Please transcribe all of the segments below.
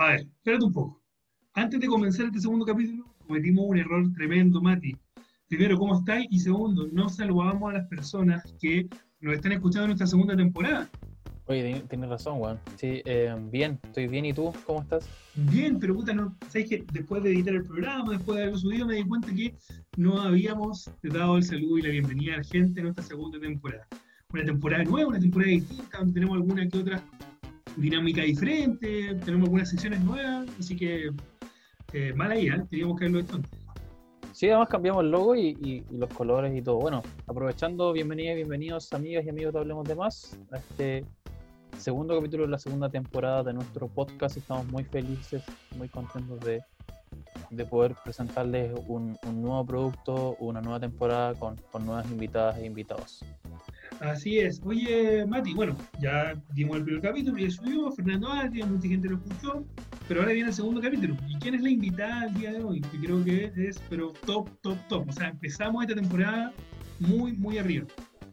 A ver, espérate un poco. Antes de comenzar este segundo capítulo, cometimos un error tremendo, Mati. Primero, ¿cómo estáis? Y segundo, no saludamos a las personas que nos están escuchando en nuestra segunda temporada. Oye, tienes razón, Juan. Sí, eh, bien, estoy bien. ¿Y tú? ¿Cómo estás? Bien, pero puta, no, ¿sabes que Después de editar el programa, después de haberlo subido, me di cuenta que no habíamos dado el saludo y la bienvenida a la gente en nuestra segunda temporada. Una temporada nueva, una temporada distinta, donde tenemos alguna que otra dinámica diferente, tenemos algunas sesiones nuevas, así que eh, mala idea, teníamos que haberlo hecho antes. Sí, además cambiamos el logo y, los colores y todo. Bueno, aprovechando, bienvenidos y bienvenidos amigas y amigos de Hablemos de Más a este segundo capítulo de la segunda temporada de nuestro podcast. Estamos muy felices, muy contentos de, de poder presentarles un, un, nuevo producto, una nueva temporada con, con nuevas invitadas e invitados. Así es. Oye, Mati, bueno, ya dimos el primer capítulo, ya subió, Fernando Ati, mucha gente lo escuchó, pero ahora viene el segundo capítulo. ¿Y quién es la invitada al día de hoy? Que creo que es, pero top, top, top. O sea, empezamos esta temporada muy, muy arriba.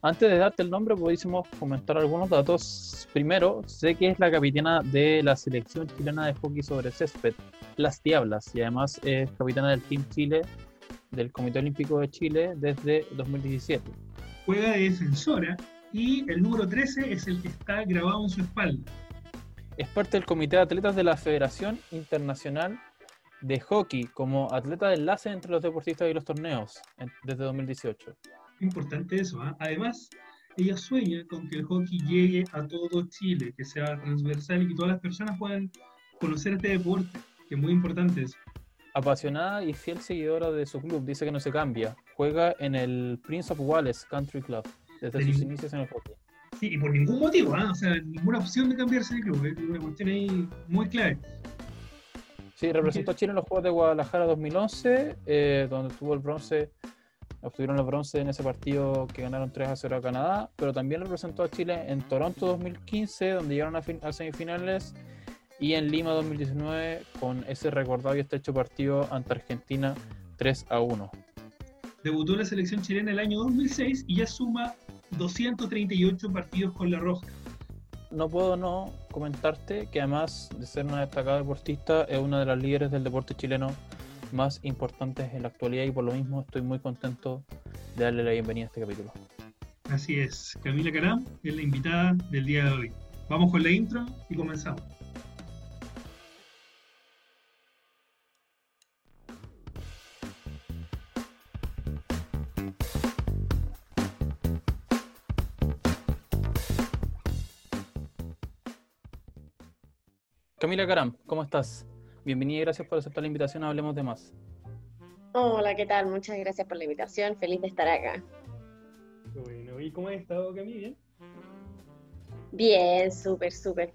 Antes de darte el nombre, pudiésemos comentar algunos datos. Primero, sé que es la capitana de la selección chilena de hockey sobre césped, Las Diablas, y además es capitana del Team Chile del Comité Olímpico de Chile desde 2017 juega de defensora y el número 13 es el que está grabado en su espalda. Es parte del Comité de Atletas de la Federación Internacional de Hockey como atleta de enlace entre los deportistas y los torneos desde 2018. Importante eso. ¿ah? Además, ella sueña con que el hockey llegue a todo Chile, que sea transversal y que todas las personas puedan conocer este deporte, que es muy importante eso apasionada y fiel seguidora de su club, dice que no se cambia. Juega en el Prince of Wales Country Club desde sus inicios en el hockey. Sí, y por ningún motivo, ¿eh? o sea, ninguna opción de cambiarse de club, es una cuestión ahí muy clave. Sí, representó a Chile en los Juegos de Guadalajara 2011, eh, donde tuvo el bronce, obtuvieron el bronce en ese partido que ganaron 3 a 0 a Canadá, pero también representó a Chile en Toronto 2015, donde llegaron a, a semifinales y en Lima 2019 con ese recordado y estrecho partido ante Argentina 3 a 1. Debutó en la selección chilena el año 2006 y ya suma 238 partidos con la Roja. No puedo no comentarte que además de ser una destacada deportista es una de las líderes del deporte chileno más importantes en la actualidad y por lo mismo estoy muy contento de darle la bienvenida a este capítulo. Así es, Camila Caram es la invitada del día de hoy. Vamos con la intro y comenzamos. Camila Caram, ¿cómo estás? Bienvenida y gracias por aceptar la invitación a Hablemos de Más. Hola, ¿qué tal? Muchas gracias por la invitación. Feliz de estar acá. Bueno, ¿y cómo has estado, Camila? ¿Bien? Bien, súper, súper.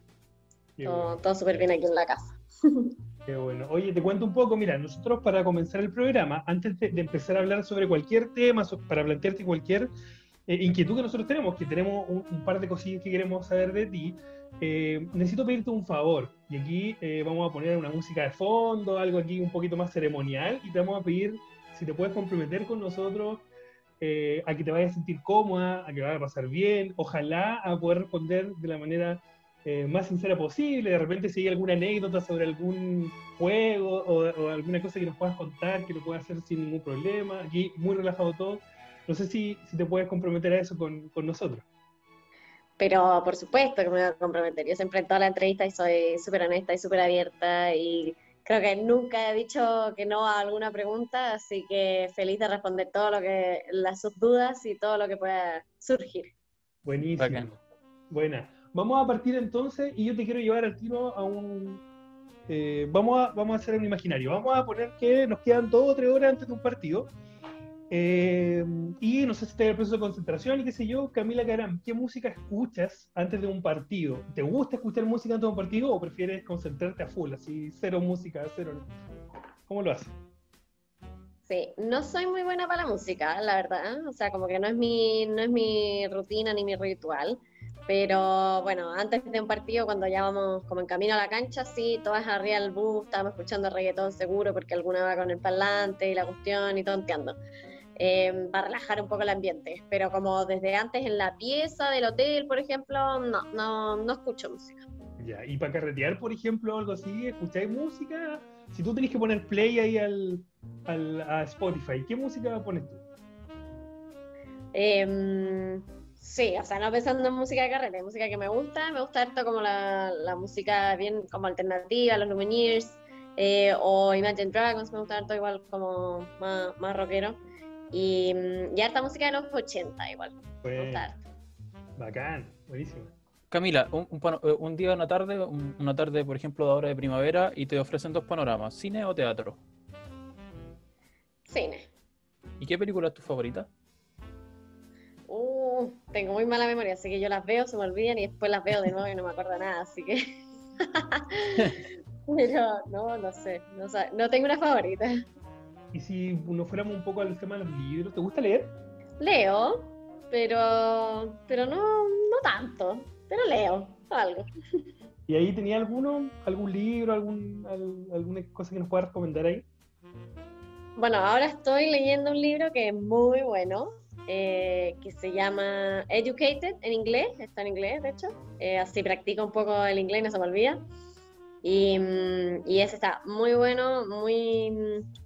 Todo, súper bien aquí en la casa. Qué bueno. Oye, te cuento un poco, mira, nosotros para comenzar el programa, antes de, empezar a hablar sobre cualquier tema, para plantearte cualquier eh, inquietud que nosotros tenemos, que tenemos un, un, par de cosillas que queremos saber de ti, eh, necesito pedirte un favor. Y aquí eh, vamos a poner una música de fondo, algo aquí un poquito más ceremonial, y te vamos a pedir si te puedes comprometer con nosotros eh, a que te vayas a sentir cómoda, a que vaya a pasar bien, ojalá a poder responder de la manera más sincera posible. De repente, si hay alguna anécdota sobre algún juego o, alguna cosa que nos puedas contar, que lo puedas hacer sin ningún problema. Aquí, muy relajado todo. No sé si, si te puedes comprometer a eso con, con nosotros. Pero por supuesto que me voy a comprometer. Yo siempre en toda la entrevista soy súper honesta y súper abierta y creo que nunca he dicho que no a alguna pregunta, así que feliz de responder todo lo que, las sus dudas y todo lo que pueda surgir. Buenísimo. Buena. Vamos a partir entonces y yo te quiero llevar al tiro a un... Eh, vamos, a, vamos a hacer un imaginario. Vamos a poner que nos quedan dos o tres horas antes de un partido eh, y no sé si en el proceso de concentración y qué sé yo, Camila Caram, ¿qué música escuchas antes de un partido? ¿Te gusta escuchar música antes de un partido o prefieres concentrarte a full, así cero música, cero? ¿Cómo lo haces? Sí, no soy muy buena para la música, la verdad, o sea, como que no es mi, no es mi rutina ni mi ritual, pero bueno, antes de un partido, cuando ya vamos como en camino a la cancha, sí, todas arriba del bus, estábamos escuchando reggaetón seguro porque alguna va con el parlante y la cuestión y tonteando eh, para relajar un poco el ambiente. Pero como desde antes en la pieza del hotel, por ejemplo, no, no, no escucho música. Ya, y para carretear, por ejemplo, algo así, ¿escucháis música? Si tú tenés que poner play ahí al, al- a Spotify, ¿qué música pones tú? Em, sí, o sea, no pensando en música de carrera, hay música que me gusta, me gusta harto como la, la música bien como alternativa, los Lumineers eh, o Imagine Dragons, me gusta harto igual como más, más rockero. Y, mm, y harta música de los 80 igual, Pues, bacán, buenísimo. Camila, un, eh, un día, una tarde, un- una tarde, por ejemplo, de ahora de primavera, y te ofrecen dos panoramas, cine o teatro. Cine. ¿Y qué película es tu favorita? Uh, tengo muy mala memoria, así que yo las veo, se me olvidan y después las veo de nuevo y no me acuerdo nada, así que... Pero no, no sé, no, no tengo una favorita. Y si nos fuéramos un poco al tema de los libros, ¿te gusta leer? Leo, pero, pero no, no tanto, pero leo algo. ¿Y ahí tenía alguno, algún libro, algún, al- alguna cosa que nos pueda recomendar ahí? Bueno, ahora estoy leyendo un libro que es muy bueno, eh, que se llama Educated en inglés, está en inglés de hecho, eh, así practico un poco el inglés, no se me olvida. Y, mm, y ese está muy bueno, muy,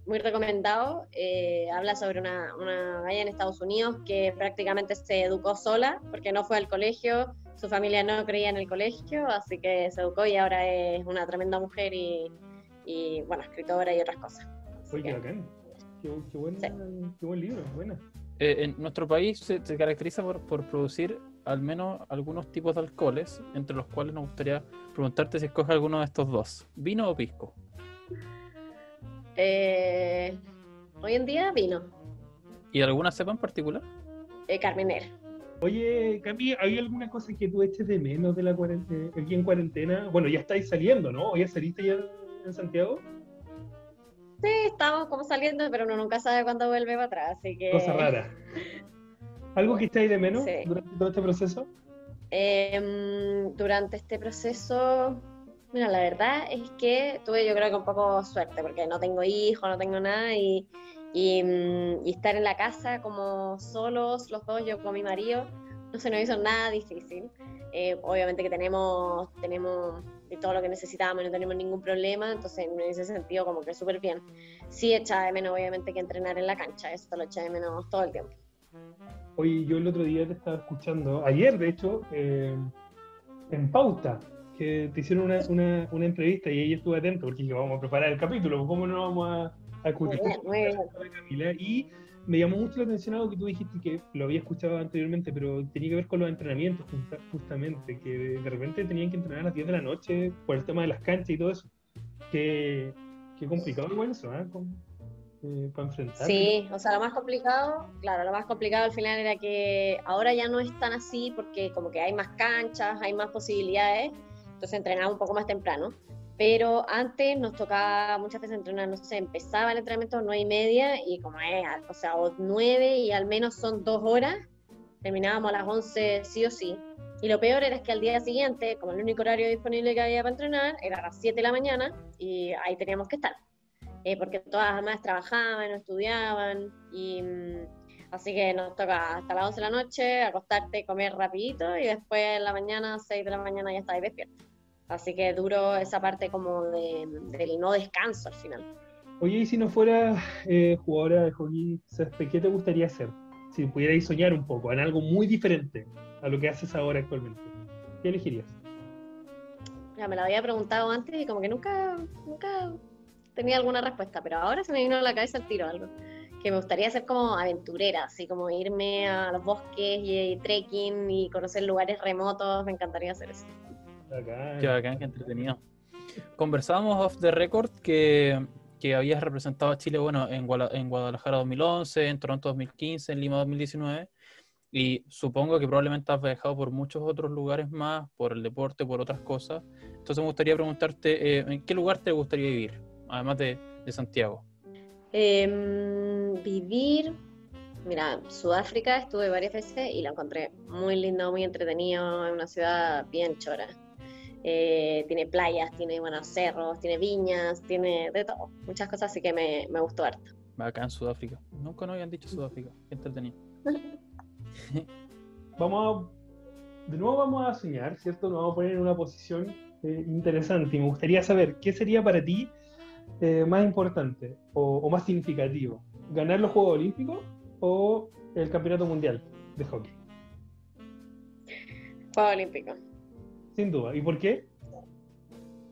muy recomendado. eh, habla sobre una, una galla en Estados Unidos que prácticamente se educó sola porque no fue al colegio, su familia no creía en el colegio, así que se educó y ahora es una tremenda mujer y, y bueno, escritora y otras cosas. Oye, qué que- bacán. Qué, qué buen, Sí. qué buen libro, buena. Eh, en nuestro país se, se caracteriza por, por producir al menos algunos tipos de alcoholes, entre los cuales nos gustaría preguntarte si escoges alguno de estos dos, vino o pisco. Eh, hoy en día vino, ¿Y alguna cepa en particular? eh, Carmenera. Oye, Cami, ¿hay alguna cosa que tú eches de menos de la cuarentena, aquí en cuarentena? Bueno, ya estáis saliendo, ¿no? ¿O ya saliste ya en Santiago? Sí, estamos como saliendo, pero uno nunca sabe cuándo vuelve para atrás, así que... Cosa rara. ¿Algo que estáis de menos Sí. durante todo este proceso? Em, durante este proceso, mira, la verdad es que tuve yo creo que un poco suerte, porque no tengo hijos, no tengo nada, y, y, mm, y estar en la casa como solos los dos, yo con mi marido, no se nos hizo nada difícil. Eh, obviamente que tenemos, tenemos de todo lo que necesitábamos, no tenemos ningún problema, entonces en ese sentido como que súper bien. Sí echaba de menos obviamente que entrenar en la cancha, eso lo eché de menos todo el tiempo. Oye, yo el otro día te estaba escuchando, ayer de hecho, eh, en Pauta, que te hicieron una, una, una entrevista y ahí estuve atento porque dije, vamos a preparar el capítulo, ¿cómo no vamos a, a escuchar? Camila? Y me llamó mucho la atención algo que tú dijiste que lo había escuchado anteriormente, pero tenía que ver con los entrenamientos justa- justamente, que de, de repente tenían que entrenar a las 10 de la noche por el tema de las canchas y todo eso. Qué, qué complicado igual eso. Con- eh. Sí, o sea, lo más complicado, claro, lo más complicado al final era que ahora ya no es tan así porque como que hay más canchas, hay más posibilidades, entonces entrenaba un poco más temprano. Pero antes nos tocaba muchas veces entrenar, no sé, empezaba el entrenamiento a las nueve y media y como es, o sea, o nueve y al menos son dos horas, terminábamos a las once sí o sí. Y lo peor era que al día siguiente, como el único horario disponible que había para entrenar, era a las 7 de la mañana y ahí teníamos que estar eh, porque todas las demás trabajaban, estudiaban, y mm, así que nos toca hasta las 11 de la noche, acostarte, comer rapidito, y después en la mañana, 6 de la mañana ya estáis despierto. Así que duro esa parte como de, del no descanso al final. Oye, y si no fueras eh, jugadora de hockey, césped, ¿qué te gustaría hacer? Si pudierais soñar un poco en algo muy diferente a lo que haces ahora actualmente, ¿qué elegirías? Ya me lo había preguntado antes y como que nunca, nunca tenía alguna respuesta, pero ahora se me vino a la cabeza el tiro algo. Que me gustaría ser como aventurera, así como irme a los bosques y, y trekking y conocer lugares remotos, me encantaría hacer eso. Bacán. Qué bacán, qué entretenido. Conversábamos off the record que, que habías representado a Chile, bueno, en, Guala- en Guadalajara 2011, en Toronto 2015, en Lima 2019, y supongo que probablemente has viajado por muchos otros lugares más, por el deporte, por otras cosas. Entonces me gustaría preguntarte, eh, ¿en qué lugar te gustaría vivir, además de, de Santiago? Em, vivir, mira, Sudáfrica estuve varias veces y la encontré muy lindo, muy entretenido, es una ciudad bien chora. Eh, tiene playas, tiene buenos cerros, tiene viñas, tiene de todo, muchas cosas, así que me, me gustó harto. Acá en Sudáfrica. Nunca nos habían dicho Sudáfrica. Qué entretenido. Vamos de nuevo vamos a soñar, ¿cierto? Nos vamos a poner en una posición eh, interesante y me gustaría saber qué sería para ti eh, más importante o, más significativo, ganar los Juegos Olímpicos o el Campeonato Mundial de Hockey. Juegos Olímpicos. Sin duda. ¿Y por qué?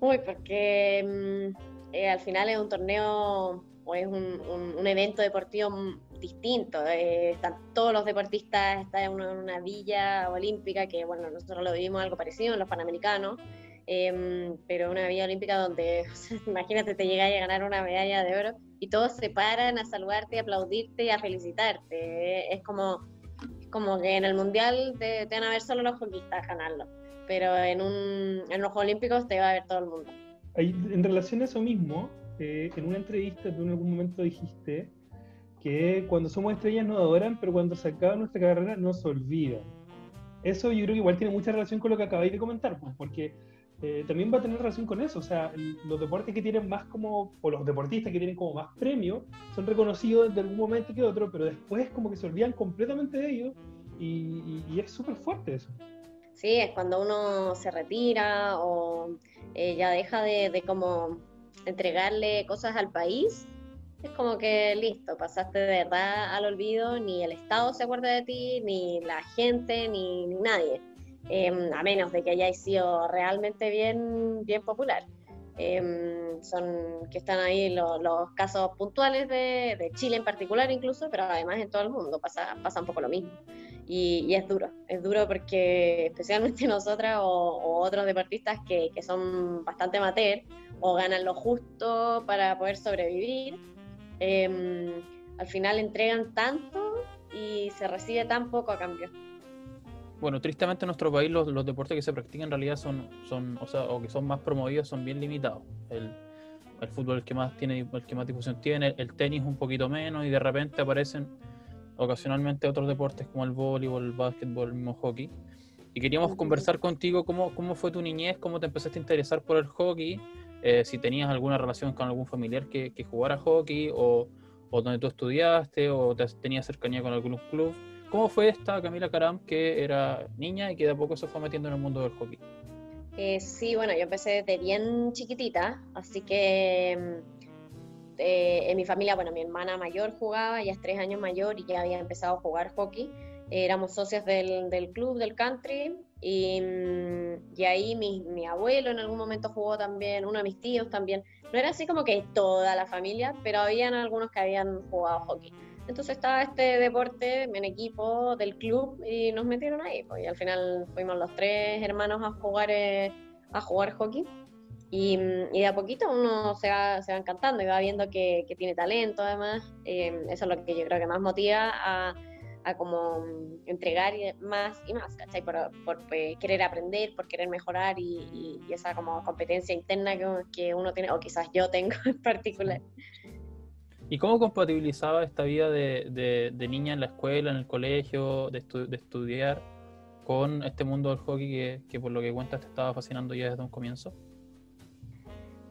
Uy, porque mm, al final es un torneo o es un, evento deportivo distinto. Eh, están todos los deportistas, está en una, villa olímpica que, bueno, nosotros lo vivimos algo parecido en los Panamericanos, em, pero una villa olímpica donde, imagínate, te llegas a ganar una medalla de oro y todos se paran a saludarte, a aplaudirte y a felicitarte. es como, como que en el Mundial te, van a ver solo los hockeyistas ganarlo, pero en, un, en los Olímpicos te va a ver todo el mundo. En relación a eso mismo, eh, en una entrevista tú en algún momento dijiste que cuando somos estrellas nos adoran, pero cuando se acaba nuestra carrera nos olvidan. Eso yo creo que igual tiene mucha relación con lo que acabáis de comentar, pues, porque eh, también va a tener relación con eso. O sea, los deportes que tienen más como, o los deportistas que tienen como más premios, son reconocidos de algún momento que otro, pero después como que se olvidan completamente de ellos y, es súper fuerte eso. Sí, es cuando uno se retira o eh, ya deja de, de como entregarle cosas al país, es como que listo, pasaste de verdad al olvido, ni el Estado se acuerda de ti, ni la gente, ni, nadie, em, a menos de que hayáis sido realmente bien, bien popular. Em, son que están ahí los, casos puntuales de, Chile en particular incluso, pero además en todo el mundo pasa, pasa un poco lo mismo. Y, es duro, es duro porque especialmente nosotras o, otros deportistas que, que, son bastante amateur o ganan lo justo para poder sobrevivir, em, al final entregan tanto y se recibe tan poco a cambio. Bueno, tristemente en nuestro país los, los deportes que se practican en realidad son, son o, sea, o que son más promovidos son bien limitados. El, el fútbol es el que más tiene, el que más difusión tiene, el tenis un poquito menos y de repente aparecen ocasionalmente otros deportes como el voleibol, el básquetbol, el mismo hockey. Y queríamos conversar contigo cómo, cómo fue tu niñez, cómo te empezaste a interesar por el hockey, eh, si tenías alguna relación con algún familiar que, que jugara hockey o, o, donde tú estudiaste o tenías cercanía con algún club. ¿Cómo fue esta Camila Caram que era niña y que de a poco se fue metiendo en el mundo del hockey? Eh, sí, bueno, yo empecé desde bien chiquitita, así que mm, eh, en mi familia, bueno, mi hermana mayor jugaba, ya es tres años mayor y ya había empezado a jugar hockey. éramos socios del, del, club, del country, y, mm, y ahí mi, mi, abuelo en algún momento jugó también, uno de mis tíos también. No era así como que toda la familia, pero habían algunos que habían jugado hockey. Entonces estaba este deporte en equipo del club y nos metieron ahí. Pues, y al final fuimos los tres hermanos a jugar, eh, a jugar hockey. Y, de a poquito uno se va, se va encantando y va viendo que, que tiene talento además. Eh, eso es lo que yo creo que más motiva a, a como entregar más y más, ¿cachai? Por, por, pues, querer aprender, por querer mejorar y, y, esa como competencia interna que, que, uno tiene, o quizás yo tengo en particular. ¿Y cómo compatibilizaba esta vida de, de, de niña en la escuela, en el colegio, de, de, estudiar, con este mundo del hockey que, que por lo que cuentas te estaba fascinando ya desde un comienzo?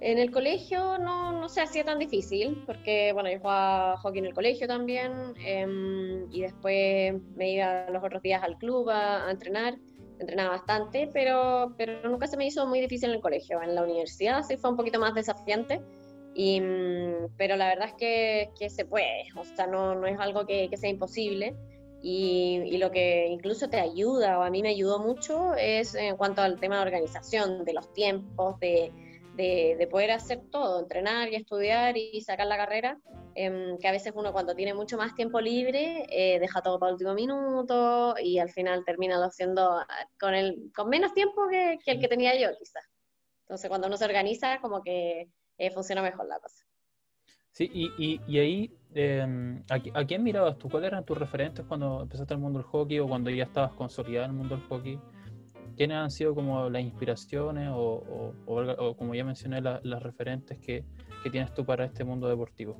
En el colegio no, no se hacía tan difícil, porque bueno, yo jugaba hockey en el colegio también, em, y después me iba los otros días al club a, entrenar, entrenaba bastante, pero, pero nunca se me hizo muy difícil en el colegio. En la universidad sí fue un poquito más desafiante, y, mm, pero la verdad es que, que se puede, o sea, no, no es algo que, que sea imposible. Y, y, lo que incluso te ayuda, o a mí me ayudó mucho, es en cuanto al tema de organización, de los tiempos, de de, poder hacer todo, entrenar y estudiar y sacar la carrera, em, que a veces uno cuando tiene mucho más tiempo libre eh, deja todo para el último minuto y al final termina haciendo ah, con, el, con menos tiempo que, el que tenía yo quizás. Entonces cuando uno se organiza como que eh, funciona mejor la cosa. Sí, y, y, ahí, em, ¿a, quién mirabas tú? ¿Cuáles eran tus referentes cuando empezaste el mundo del hockey o cuando ya estabas consolidado en el mundo del hockey? ¿Quiénes han sido como las inspiraciones o, como ya mencioné, las referentes que, tienes tú para este mundo deportivo?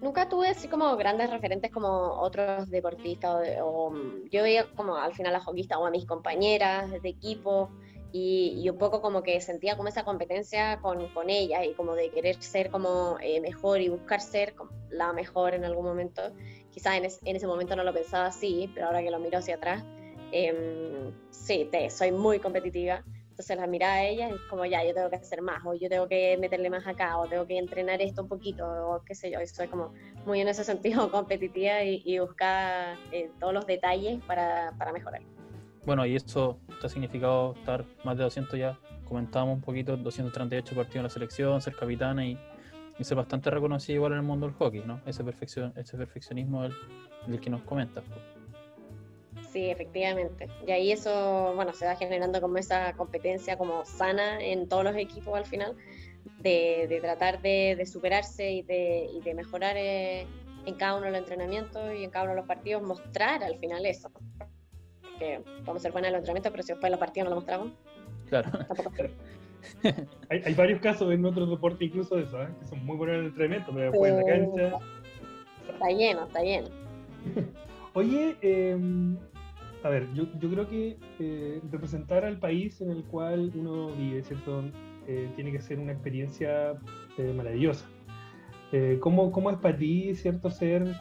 Nunca tuve así como grandes referentes como otros deportistas o, yo veía como al final a hockeyistas o a mis compañeras de equipo y, un poco como que sentía como esa competencia con, con ellas y como de querer ser como eh, mejor y buscar ser la mejor en algún momento. Quizás en, en, ese momento no lo pensaba así, pero ahora que lo miro hacia atrás, Em, sí, te, soy muy competitiva. Entonces la mirada a ella es como, ya, yo tengo que hacer más, o yo tengo que meterle más acá, o tengo que entrenar esto un poquito, o qué sé yo. Y soy como muy en ese sentido competitiva y, y buscar eh, todos los detalles para, para mejorar. Bueno, y eso te ha significado estar más de 200 ya, comentábamos un poquito, 238 partidos en la selección, ser capitana y, ser bastante reconocido igual en el mundo del hockey, ¿no? Ese, perfeccion, ese perfeccionismo del, del que nos comentas. Sí, efectivamente. Y ahí eso, bueno, se va generando como esa competencia como sana en todos los equipos al final, de, de tratar de, de, superarse y de, y de mejorar eh, en cada uno de los entrenamientos y en cada uno de los partidos, mostrar al final eso. Que vamos a ser buenos en los entrenamientos, pero si después en los partidos no lo mostramos, claro. tampoco. hay, hay, varios casos en otros deportes incluso de eso, ¿eh? que son muy buenos en el entrenamiento, pero después en la cancha... Está lleno, está lleno. Oye, eh, a ver, yo, yo creo que eh, representar al país en el cual uno vive, ¿cierto? Eh, tiene que ser una experiencia eh, maravillosa. Eh, ¿cómo, ¿cómo, es para ti, ¿cierto? Ser...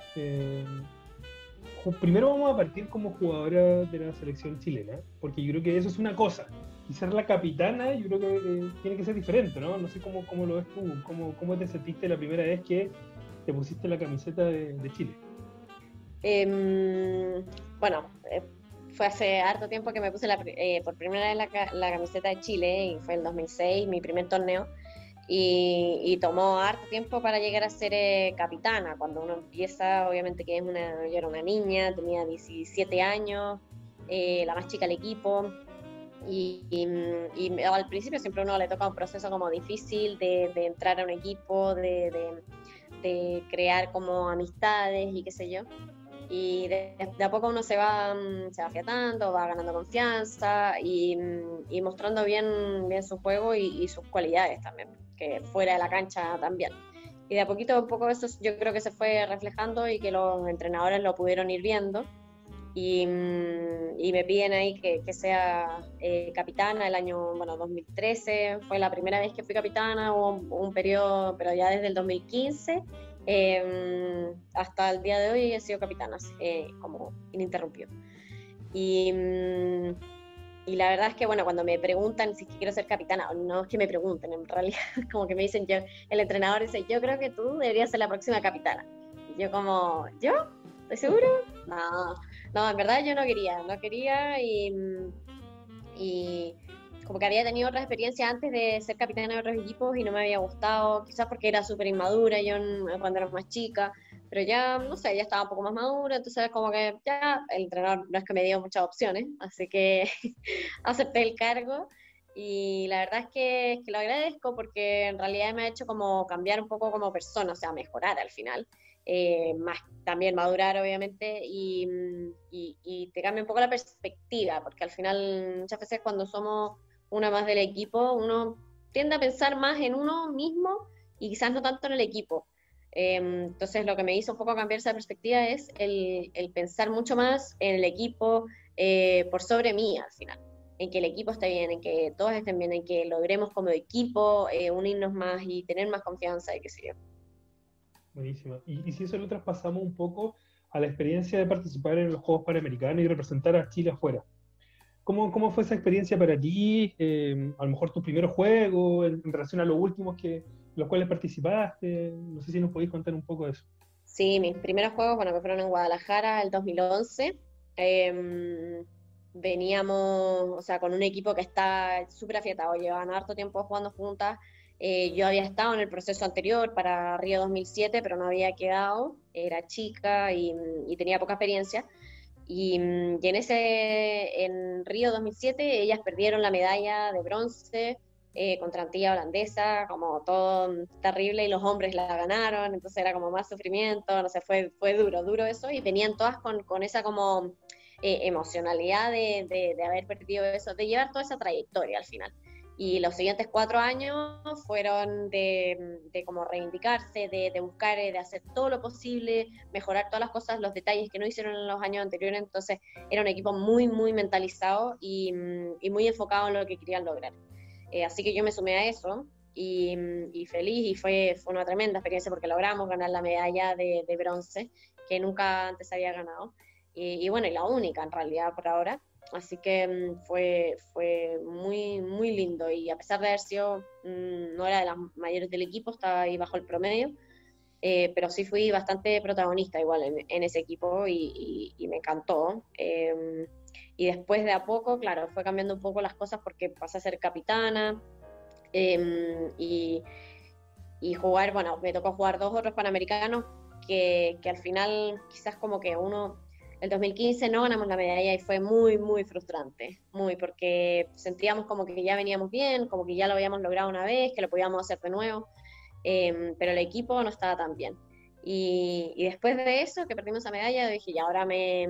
Primero vamos a partir como jugadora de la selección chilena, porque yo creo que eso es una cosa. Y ser la capitana, yo creo que eh, tiene que ser diferente, ¿no? No sé cómo, cómo lo ves tú, cómo, cómo te sentiste la primera vez que te pusiste la camiseta de, Chile. Eh, bueno, fue hace harto tiempo que me puse la, eh, por primera vez la, la, camiseta de Chile y fue el 2006, mi primer torneo. Y, y tomó harto tiempo para llegar a ser eh, capitana. Cuando uno empieza, obviamente que es una, yo era una niña, tenía 17 años, eh, la más chica del equipo. Y, al principio siempre uno le toca un proceso como difícil de, entrar a un equipo, de, de, crear como amistades y qué sé yo y de, a poco uno se va, se va fiatando, va ganando confianza y, y mostrando bien, bien su juego y, sus cualidades también, que fuera de la cancha también. Y de a poquito a poco eso yo creo que se fue reflejando y que los entrenadores lo pudieron ir viendo y, y me piden ahí que, que sea eh, capitana el año bueno, 2013, fue la primera vez que fui capitana, hubo un, un periodo, pero ya desde el 2015 eh, hasta el día de hoy he sido capitana, eh, como ininterrumpido. Y, y, la verdad es que, bueno, cuando me preguntan si quiero ser capitana, no es que me pregunten, en realidad, como que me dicen, yo, el entrenador dice, yo creo que tú deberías ser la próxima capitana. Y yo como, ¿yo? ¿Estoy seguro? No, no, en verdad yo no quería, no quería y, y como que había tenido otra experiencia antes de ser capitana de otros equipos y no me había gustado, quizás porque era súper inmadura yo cuando era más chica, pero ya, no sé, ya estaba un poco más madura, entonces como que ya el entrenador no es que me dio muchas opciones, así que acepté el cargo y la verdad es que, es que, lo agradezco porque en realidad me ha hecho como cambiar un poco como persona, o sea, mejorar al final. Eh, más también madurar obviamente y, y, y, te cambia un poco la perspectiva porque al final muchas veces cuando somos una más del equipo, uno tiende a pensar más en uno mismo y quizás no tanto en el equipo. Eh, entonces lo que me hizo un poco cambiar esa perspectiva es el, el pensar mucho más en el equipo eh, por sobre mí al final, en que el equipo esté bien, en que todos estén bien, en que logremos como equipo eh, unirnos más y tener más confianza y qué sé yo. Buenísimo. Y, y si eso lo traspasamos un poco a la experiencia de participar en los Juegos Panamericanos y representar a Chile afuera. ¿Cómo, ¿Cómo, fue esa experiencia para ti? Eh, a lo mejor tus primeros juegos, en, en, relación a los últimos que los cuales participaste. No sé si nos podéis contar un poco de eso. Sí, mis primeros juegos, bueno, que fueron en Guadalajara el 2011. Eh, veníamos, o sea, con un equipo que está súper afiatado, llevaban harto tiempo jugando juntas. Eh, yo había estado en el proceso anterior para Río 2007, pero no había quedado, era chica y, y tenía poca experiencia. Y, y, en ese, en Río 2007, ellas perdieron la medalla de bronce eh, contra Antilla Holandesa, como todo terrible, y los hombres la ganaron, entonces era como más sufrimiento, no sé, fue, fue duro, duro eso, y venían todas con, con esa como eh, emocionalidad de, de, de haber perdido eso, de llevar toda esa trayectoria al final y los siguientes cuatro años fueron de, de como reivindicarse, de, de, buscar, de hacer todo lo posible, mejorar todas las cosas, los detalles que no hicieron en los años anteriores, entonces era un equipo muy, muy mentalizado y, y muy enfocado en lo que querían lograr. Eh, así que yo me sumé a eso y, y, feliz y fue, fue una tremenda experiencia porque logramos ganar la medalla de, bronce que nunca antes había ganado. Y, y, bueno, y la única en realidad por ahora. así que mm, fue, fue muy, muy lindo y a pesar de haber sido, mm, no era de las mayores del equipo, estaba ahí bajo el promedio, eh, pero sí fui bastante protagonista igual en, ese equipo y, me encantó. Em, y después de a poco, claro, fue cambiando un poco las cosas porque pasé a ser capitana em, y, y, jugar, bueno, me tocó jugar dos otros panamericanos que, que al final quizás como que uno el 2015 no ganamos la medalla y fue muy, muy frustrante, muy, porque sentíamos como que ya veníamos bien, como que ya lo habíamos logrado una vez, que lo podíamos hacer de nuevo, em, pero el equipo no estaba tan bien. Y, después de eso, que perdimos la medalla, dije, ya ahora me,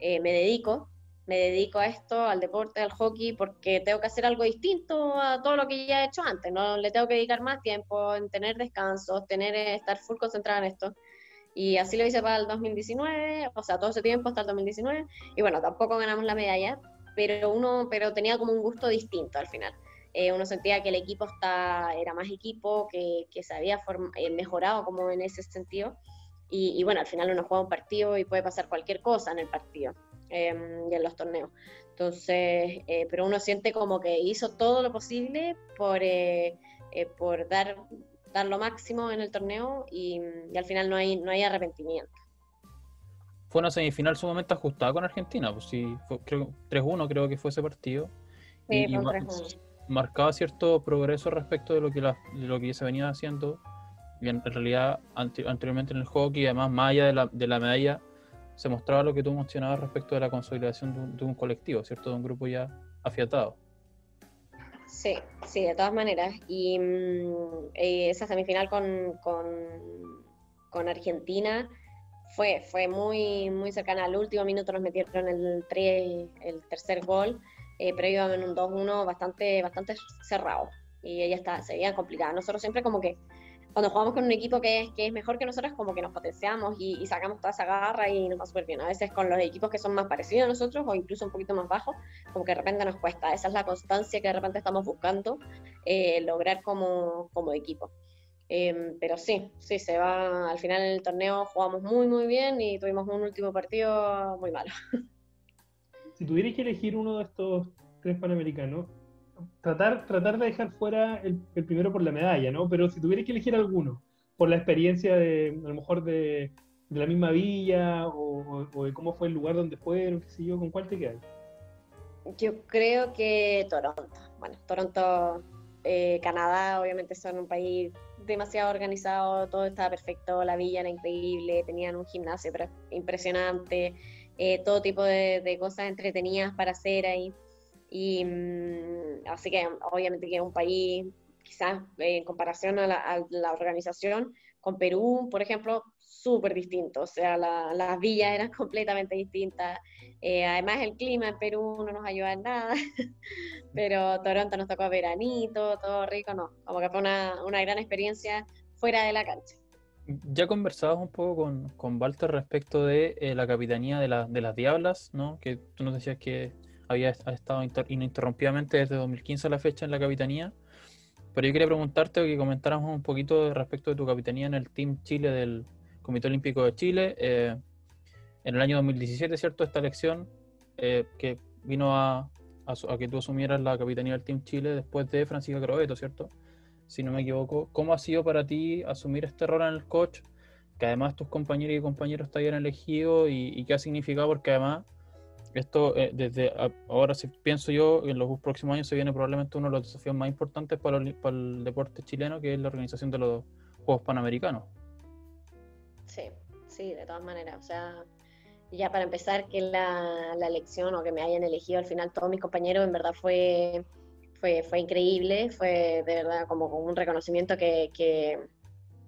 eh, me dedico, me dedico a esto, al deporte, al hockey, porque tengo que hacer algo distinto a todo lo que ya he hecho antes, no le tengo que dedicar más tiempo en tener descansos, tener, estar full concentrada en esto. Y así lo hice para el 2019, o sea, todo ese tiempo hasta el 2019. Y bueno, tampoco ganamos la medalla, pero uno pero tenía como un gusto distinto al final. Eh, uno sentía que el equipo está, era más equipo, que, que se había eh, mejorado como en ese sentido. Y, bueno, al final uno juega un partido y puede pasar cualquier cosa en el partido em, y en los torneos. Entonces, eh, pero uno siente como que hizo todo lo posible por, por dar dar lo máximo en el torneo y, al final no hay, no hay arrepentimiento. Fue una semifinal sumamente ajustada con Argentina, pues sí, creo 3-1 creo que fue ese partido. y, marcaba cierto progreso respecto de lo que, lo que se venía haciendo. Y en, realidad, anteriormente en el hockey, además, más allá de la, de la medalla, se mostraba lo que tú mencionabas respecto de la consolidación de un, de un colectivo, ¿cierto? De un grupo ya afiatado. Sí, sí, de todas maneras. Y mm, eh, esa semifinal con, con, Argentina fue, fue muy, muy cercana. Al último minuto nos metieron el, el tercer gol, eh, pero íbamos en un 2-1 bastante, bastante cerrado. Y ella está, se veía complicada. Nosotros siempre como que cuando jugamos con un equipo que es, que es mejor que nosotros, como que nos potenciamos y, sacamos toda esa garra y nos va súper bien. A veces con los equipos que son más parecidos a nosotros o incluso un poquito más bajos, como que de repente nos cuesta. Esa es la constancia que de repente estamos buscando eh, lograr como, como equipo. Em, pero sí, sí, se va. Al final en el torneo jugamos muy, muy bien y tuvimos un último partido muy malo. Si tuvierais que elegir uno de estos tres panamericanos, tratar, tratar de dejar fuera el, primero por la medalla, ¿no? Pero si tuviera que elegir alguno, por la experiencia de, a lo mejor de, la misma villa o, de cómo fue el lugar donde fueron, qué sé yo, ¿con cuál te quedas? Yo creo que Toronto. Bueno, Toronto, eh, Canadá, obviamente son un país demasiado organizado, todo estaba perfecto, la villa era increíble, tenían un gimnasio impresionante, eh, todo tipo de, cosas entretenidas para hacer ahí. Y mm, así que obviamente que es un país, quizás en comparación a la, organización, con Perú, por ejemplo, súper distinto. O sea, las villas eran completamente distintas. Eh, además, el clima en Perú no nos ayuda en nada. Pero Toronto nos tocó veranito, todo rico, no. Como que fue una, una gran experiencia fuera de la cancha. Ya conversabas un poco con, con Walter respecto de eh, la capitanía de, de las Diablas, ¿no? Que tú nos decías que había estado ininterrumpidamente desde 2015 a la fecha en la capitanía. Pero yo quería preguntarte que comentáramos un poquito respecto de tu capitanía en el Team Chile del Comité Olímpico de Chile. Eh, en el año 2017, ¿cierto? Esta elección eh, que vino a, a, que tú asumieras la capitanía del Team Chile después de Francisca Crobeto, ¿cierto? Si no me equivoco. ¿Cómo ha sido para ti asumir este rol en el coach? Que además tus compañeros y compañeros te hayan elegido y, y qué ha significado, porque además esto eh, desde ahora si pienso yo en los próximos años se viene probablemente uno de los desafíos más importantes para el, deporte chileno que es la organización de los Juegos Panamericanos. Sí, sí, de todas maneras, o sea, ya para empezar que la, elección o que me hayan elegido al final todos mis compañeros en verdad fue fue, fue increíble, fue de verdad como un reconocimiento que, que,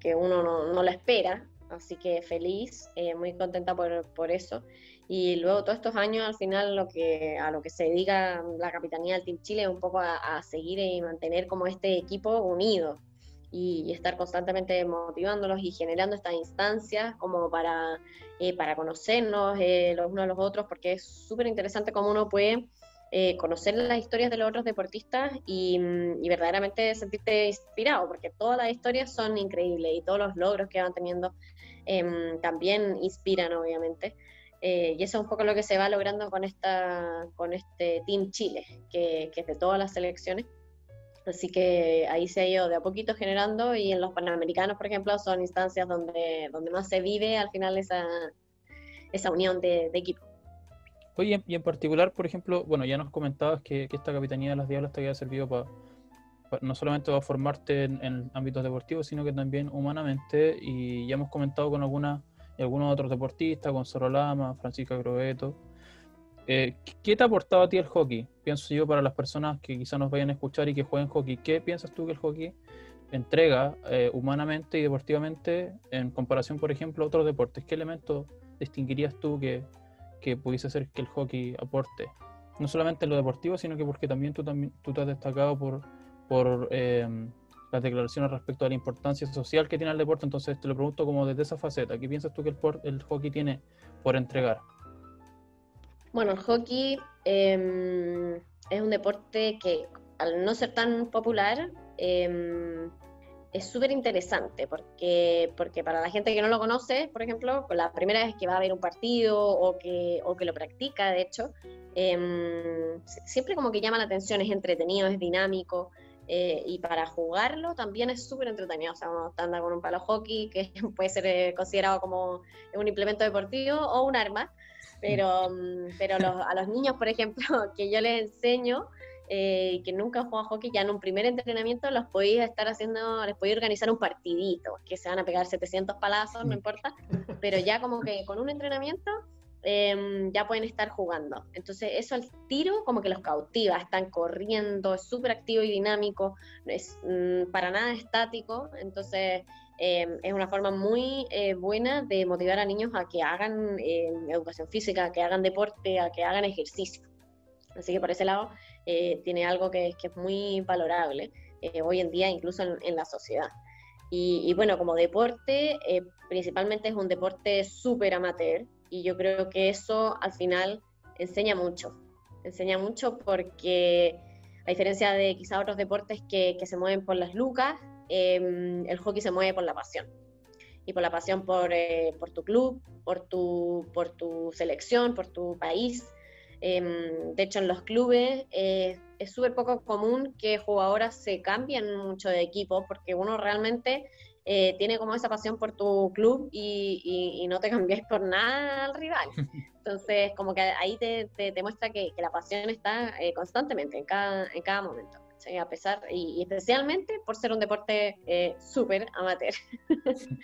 que uno no, no, lo espera, así que feliz, eh, muy contenta por, por eso. Y luego todos estos años, al final, lo que, a lo que se dedica la capitanía del Team Chile es un poco a, seguir y mantener como este equipo unido y, estar constantemente motivándolos y generando estas instancias como para, eh, para conocernos eh, los unos a los otros, porque es súper interesante cómo uno puede eh, conocer las historias de los otros deportistas y, y, verdaderamente sentirte inspirado, porque todas las historias son increíbles y todos los logros que van teniendo em, también inspiran, obviamente. Eh, y eso es un poco lo que se va logrando con, esta, con este Team Chile, que, que es de todas las selecciones. Así que ahí se ha ido de a poquito generando y en los Panamericanos, por ejemplo, son instancias donde, donde más se vive al final esa, esa unión de, equipo. Oye, y en particular, por ejemplo, bueno, ya nos comentabas que, esta Capitanía de las Diablas te había servido para no solamente para formarte en, ámbitos deportivos, sino que también humanamente, y ya hemos comentado con algunas algunos otros deportistas, con Sorolama, Francisco Grobeto. Eh, ¿Qué te ha aportado a ti el hockey? Pienso yo para las personas que quizás nos vayan a escuchar y que jueguen hockey. ¿Qué piensas tú que el hockey entrega eh, humanamente y deportivamente en comparación, por ejemplo, a otros deportes? ¿Qué elementos distinguirías tú que, que pudiese hacer que el hockey aporte? No solamente en lo deportivo, sino que porque también tú, también, tú te has destacado por, por eh, las declaraciones respecto a la importancia social que tiene el deporte. Entonces te lo pregunto como desde esa faceta. ¿Qué piensas tú que el, el hockey tiene por entregar? Bueno, el hockey em, es un deporte que al no ser tan popular em, es súper interesante porque, porque para la gente que no lo conoce, por ejemplo, la primera vez que va a ver un partido o que, o que lo practica, de hecho, em, siempre como que llama la atención, es entretenido, es dinámico. Eh, y para jugarlo también es súper entretenido. O sea, uno anda con un palo hockey que puede ser eh, considerado como un implemento deportivo o un arma. Pero, mm, pero a los niños, por ejemplo, que yo les enseño, eh, que nunca jugado hockey, ya en un primer entrenamiento los podéis estar haciendo, les podéis organizar un partidito, que se van a pegar 700 palazos, no importa, pero ya como que con un entrenamiento Em, ya pueden estar jugando. Entonces eso al tiro como que los cautiva, están corriendo, es súper activo y dinámico, no es mm, para nada estático, entonces em, es una forma muy eh, buena de motivar a niños a que hagan em, educación física, a que hagan deporte, a que hagan ejercicio. Así que por ese lado eh, tiene algo que, es muy valorable eh, hoy en día incluso en, la sociedad. Y, y, bueno, como deporte, principalmente es un deporte súper amateur, y yo creo que eso al final enseña mucho, enseña mucho porque a diferencia de quizá otros deportes que, que se mueven por las lucas, em, el hockey se mueve por la pasión. Y por la pasión por, eh, por tu club, por tu, por tu selección, por tu país. Em, de hecho, en los clubes eh, es súper poco común que jugadoras se cambien mucho de equipo porque uno realmente eh, tiene como esa pasión por tu club y, no te cambies por nada al rival. Entonces, como que ahí te, te, muestra que, la pasión está eh, constantemente, en cada, en cada momento. A pesar, y, especialmente por ser un deporte eh, súper amateur.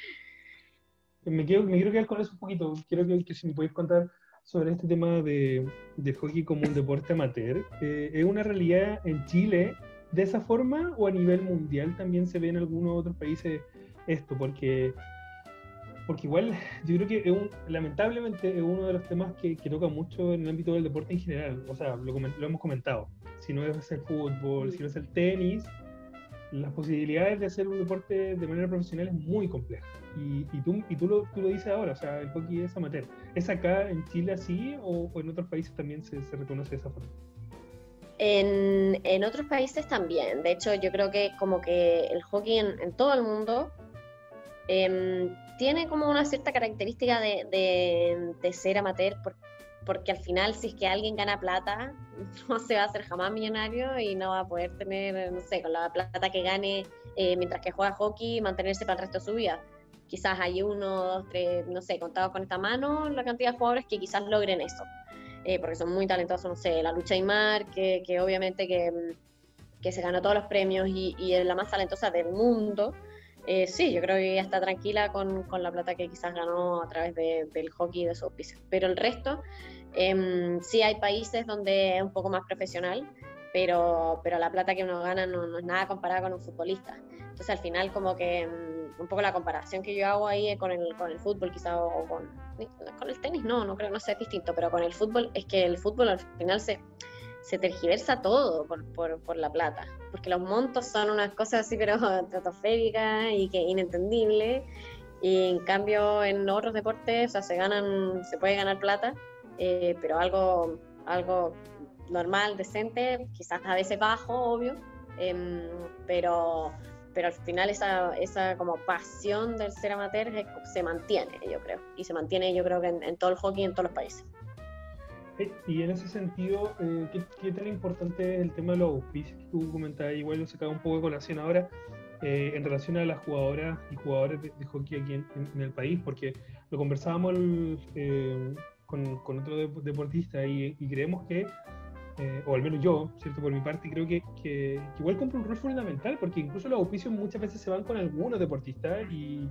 me, quiero, me quiero quedar con eso un poquito. Quiero que, si me podéis contar sobre este tema de, de hockey como un deporte amateur. ¿Es una realidad en Chile de esa forma o a nivel mundial también se ve en algunos otros países esto, porque, porque igual yo creo que lamentablemente es uno de los temas que, que, toca mucho en el ámbito del deporte en general. O sea, lo, lo hemos comentado. Si no es el fútbol, si no es el tenis, las posibilidades de hacer un deporte de manera profesional es muy compleja. Y, y, tú, y tú, lo, tú lo dices ahora, o sea, el hockey es amateur. ¿Es acá en Chile así o, en otros países también se, se reconoce de esa forma? En, en, otros países también. De hecho, yo creo que como que el hockey en, en todo el mundo Em, tiene como una cierta característica de, ser amateur, porque al final si es que alguien gana plata, no se va a hacer jamás millonario y no va a poder tener, no sé, con la plata que gane eh, mientras que juega hockey, mantenerse para el resto de su vida. Quizás hay uno, dos, tres, no sé, contados con esta mano la cantidad de jugadores que quizás logren eso. Eh, porque son muy talentosos, no sé, la lucha Aymar, que, que obviamente que, que, se ganó todos los premios y, y es la más talentosa del mundo. Eh, sí, yo creo que ella está tranquila con, con, la plata que quizás ganó a través del hockey y de su pisos. Pero el resto, eh, sí hay países donde es un poco más profesional, pero, pero la plata que uno gana no, es nada comparada con un futbolista. Entonces al final como que em, un poco la comparación que yo hago ahí con el, con el fútbol quizás o con, con el tenis, no, no creo, no sé, distinto, pero con el fútbol es que el fútbol al final se se tergiversa todo por, por, la plata, porque los montos son unas cosas así, pero estratosféricas y que inentendibles, y en cambio en otros deportes, se ganan, se puede ganar plata, eh, pero algo, algo normal, decente, quizás a veces bajo, obvio, em, pero, pero al final esa, esa como pasión del ser amateur se mantiene, yo creo, y se mantiene yo creo que en, todo el hockey en todos los países. Eh, y en ese sentido, eh, ¿qué, tan importante es el tema de los auspicios que tú comentabas? Igual lo sacaba un poco de colación ahora, eh, en relación a las jugadoras y jugadores de, hockey aquí en, el país, porque lo conversábamos con, con, otro deportista y, y creemos que eh, o al menos yo, ¿cierto? Por mi parte, creo que, que, igual cumple un rol fundamental, porque incluso los auspicios muchas veces se van con algunos deportistas y,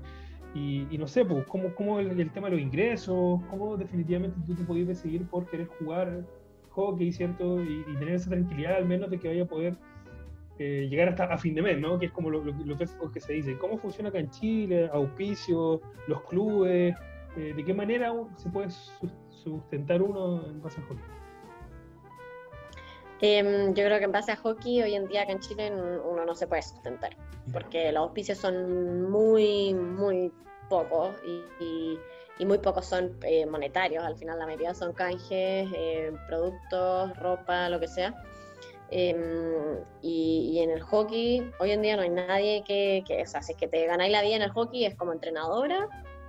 y, no sé, pues, cómo, cómo el, tema de los ingresos, cómo definitivamente tú te podías seguir por querer jugar hockey, ¿cierto? Y, tener esa tranquilidad al menos de que vaya a poder eh, llegar hasta a fin de mes, ¿no? Que es como lo, lo, que se dice. ¿Cómo funciona acá en Chile? Auspicios, los clubes, eh, ¿de qué manera se puede sustentar uno en base al hockey? Em, yo creo que en base a hockey, hoy en día acá en Chile uno no se puede sustentar, porque los auspicios son muy, muy pocos y, muy pocos son eh, monetarios. Al final, la mayoría son canjes, eh, productos, ropa, lo que sea. Em, y, en el hockey, hoy en día no hay nadie que, que o sea, si es que te ganáis la vida en el hockey, es como entrenadora,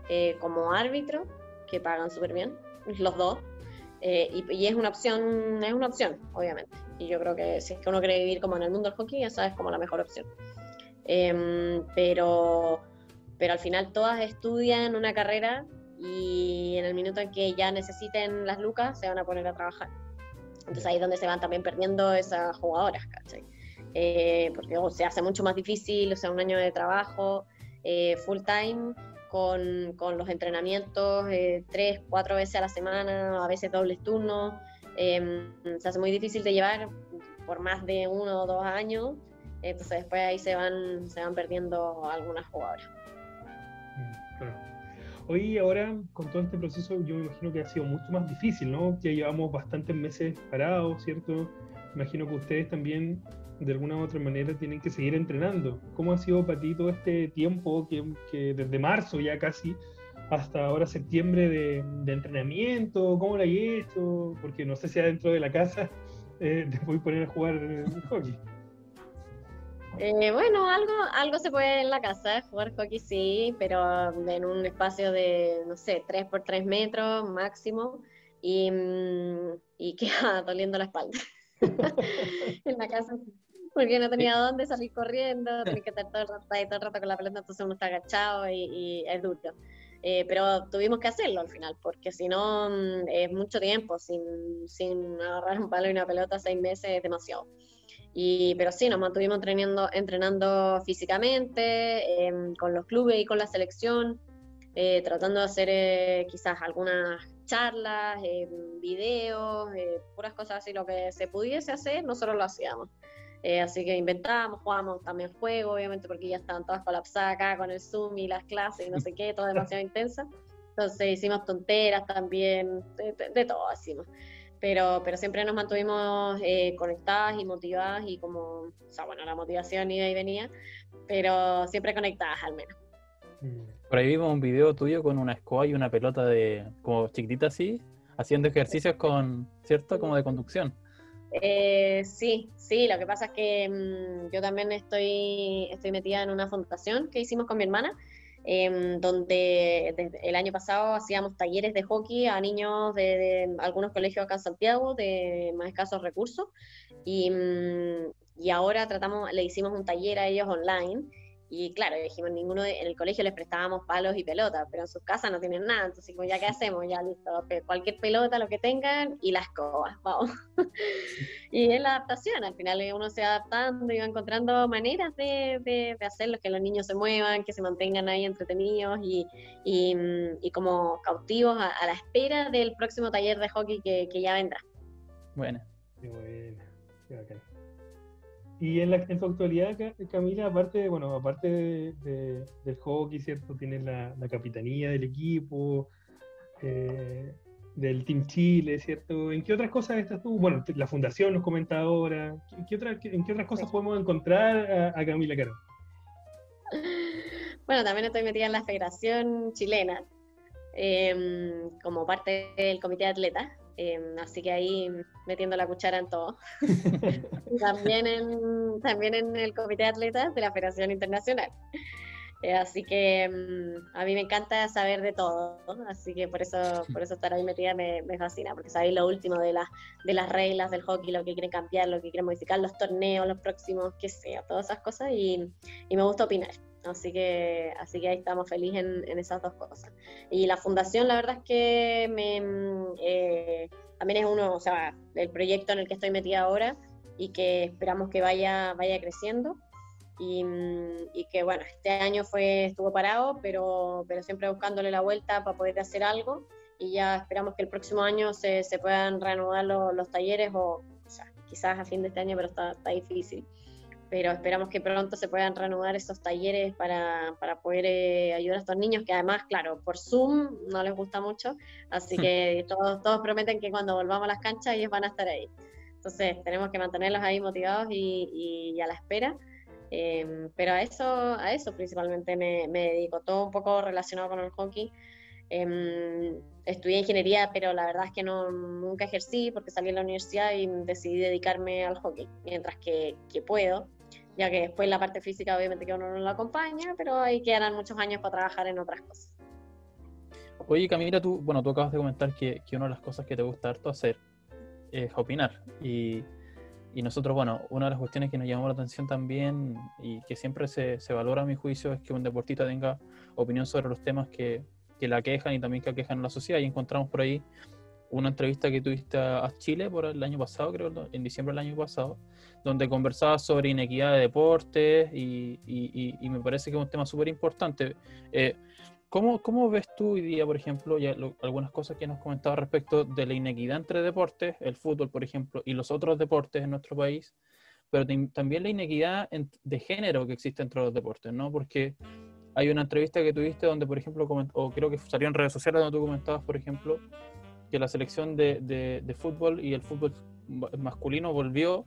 eh, como árbitro, que pagan súper bien, los dos eh, y, es una opción, es una opción, obviamente. Y yo creo que si es que uno quiere vivir como en el mundo del hockey, esa es como la mejor opción. Em, pero, pero al final todas estudian una carrera y en el minuto en que ya necesiten las lucas se van a poner a trabajar. Entonces ahí es donde se van también perdiendo esas jugadoras, ¿cachai? Eh, porque se hace mucho más difícil, o sea, un año de trabajo eh, full time con, con los entrenamientos eh, tres, cuatro veces a la semana, a veces dobles turnos. Em, se hace muy difícil de llevar por más de uno o dos años. Entonces después ahí se van, se van perdiendo algunas jugadoras. Mm, claro. Hoy ahora con todo este proceso yo me imagino que ha sido mucho más difícil, ¿no? Ya llevamos bastantes meses parados, ¿cierto? Imagino que ustedes también de alguna u otra manera tienen que seguir entrenando. ¿Cómo ha sido para ti todo este tiempo que, desde marzo ya casi hasta ahora septiembre de, entrenamiento? ¿Cómo lo has hecho? Porque no sé si adentro de la casa eh, te voy a poner a jugar eh, hockey. Eh, bueno, algo, algo se puede en la casa, jugar hockey sí, pero en un espacio de, no sé, 3 por 3 metros máximo y, mm, y queda doliendo la espalda. en la casa porque no tenía dónde salir corriendo, tenía que estar todo el, rato, todo el rato con la pelota, entonces uno está agachado y, es duro. Eh, pero tuvimos que hacerlo al final, porque si no mm, es mucho tiempo, sin, sin agarrar un palo y una pelota seis meses es demasiado. Y, pero sí, nos mantuvimos entrenando, entrenando físicamente, em, con los clubes y con la selección, eh, tratando de hacer eh, quizás algunas charlas, em, videos, puras cosas así, lo que se pudiese hacer, nosotros lo hacíamos. Eh, así que inventábamos, jugábamos también juego, obviamente, porque ya estaban todas colapsadas acá con el Zoom y las clases y no sé qué, todo demasiado intensa. Entonces hicimos tonteras también, de, todo hicimos. Pero, pero siempre nos mantuvimos eh, conectadas y motivadas y como, o sea, bueno, la motivación iba y venía, pero siempre conectadas al menos. Mm. Por ahí vimos un video tuyo con una escoba y una pelota de como chiquitita así, haciendo ejercicios con, ¿cierto? Como de conducción. Eh, sí, sí, lo que pasa es que mm, yo también estoy, estoy metida en una fundación que hicimos con mi hermana, em, donde desde el año pasado hacíamos talleres de hockey a niños de, algunos colegios acá en Santiago de más escasos recursos y, mm, y ahora tratamos, le hicimos un taller a ellos online y claro, dijimos, ninguno en el colegio les prestábamos palos y pelotas, pero en sus casas no tienen nada. Entonces, como ya qué hacemos, ya listo, cualquier pelota, lo que tengan, y las escobas, vamos. y es la adaptación, al final uno se va adaptando y va encontrando maneras de, de, de hacerlo, que los niños se muevan, que se mantengan ahí entretenidos y, y, y como cautivos a, la espera del próximo taller de hockey que, que ya vendrá. Bueno. Qué bueno, qué y en, la, en tu actualidad, Camila, aparte, bueno, aparte de, del hockey, ¿cierto? Tienes la, capitanía del equipo, eh, del Team Chile, ¿cierto? ¿En qué otras cosas estás tú? Bueno, la fundación nos comenta ahora. ¿Qué, ¿En qué otras cosas podemos encontrar a, Camila Caro? Bueno, también estoy metida en la Federación Chilena, em, como parte del Comité de Atletas Em, así que ahí metiendo la cuchara en todo. también, en, también en el Comité de Atletas de la Federación Internacional. Eh, así que mm, a mí me encanta saber de todo, así que por eso, por eso estar ahí metida me, fascina, porque sabéis lo último de, las de las reglas del hockey, lo que quieren cambiar, lo que quieren modificar, los torneos, los próximos, qué sea, todas esas cosas y, y me gusta opinar. Así que, así que ahí estamos felices en, esas dos cosas. Y la fundación, la verdad es que me, eh, también es uno, o sea, el proyecto en el que estoy metida ahora y que esperamos que vaya, vaya creciendo. Y, que bueno, este año fue, estuvo parado, pero, pero siempre buscándole la vuelta para poder hacer algo. Y ya esperamos que el próximo año se, se puedan reanudar los, talleres o, o sea, quizás a fin de este año, pero está, está difícil pero esperamos que pronto se puedan reanudar esos talleres para, para poder eh, ayudar a estos niños, que además, claro, por Zoom no les gusta mucho, así que todos, todos prometen que cuando volvamos a las canchas ellos van a estar ahí. Entonces tenemos que mantenerlos ahí motivados y, y a la espera. Em, pero a eso, a eso principalmente me, me, dedico, todo un poco relacionado con el hockey. Eh, estudié ingeniería, pero la verdad es que no, nunca ejercí porque salí de la universidad y decidí dedicarme al hockey, mientras que, que puedo ya que después la parte física obviamente que uno no lo acompaña, pero ahí quedan muchos años para trabajar en otras cosas. Oye Camila, tú, bueno, tú acabas de comentar que, que una de las cosas que te gusta harto hacer es opinar. Y, y, nosotros, bueno, una de las cuestiones que nos llamó la atención también y que siempre se, se valora a mi juicio es que un deportista tenga opinión sobre los temas que, que la quejan y también que aquejan a la sociedad. Y encontramos por ahí una entrevista que tuviste a Chile por el año pasado, creo, en diciembre del año pasado, donde conversabas sobre inequidad de deportes y, y, me parece que es un tema súper importante. Eh, ¿cómo, ¿cómo, ves tú hoy día, por ejemplo, ya algunas cosas que nos comentabas respecto de la inequidad entre deportes, el fútbol, por ejemplo, y los otros deportes en nuestro país, pero también la inequidad de género que existe entre los deportes, ¿no? Porque hay una entrevista que tuviste donde, por ejemplo, o creo que salió en redes sociales donde tú comentabas, por ejemplo, que la selección de, de, fútbol y el fútbol masculino volvió,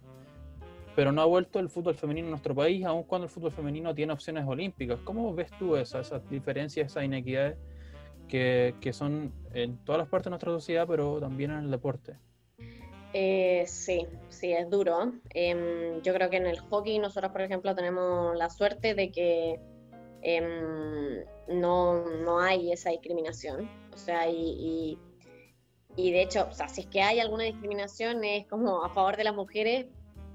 pero no ha vuelto el fútbol femenino en nuestro país, aun cuando el fútbol femenino tiene opciones olímpicas. ¿Cómo ves tú esas, diferencias, esas inequidades que, que, son en todas las partes de nuestra sociedad, pero también en el deporte? Eh, sí, sí, es duro. Em, yo creo que en el hockey nosotros, por ejemplo, tenemos la suerte de que em, no, no, hay esa discriminación. O sea, y y de hecho, o sea, si es que hay alguna discriminación es como a favor de las mujeres,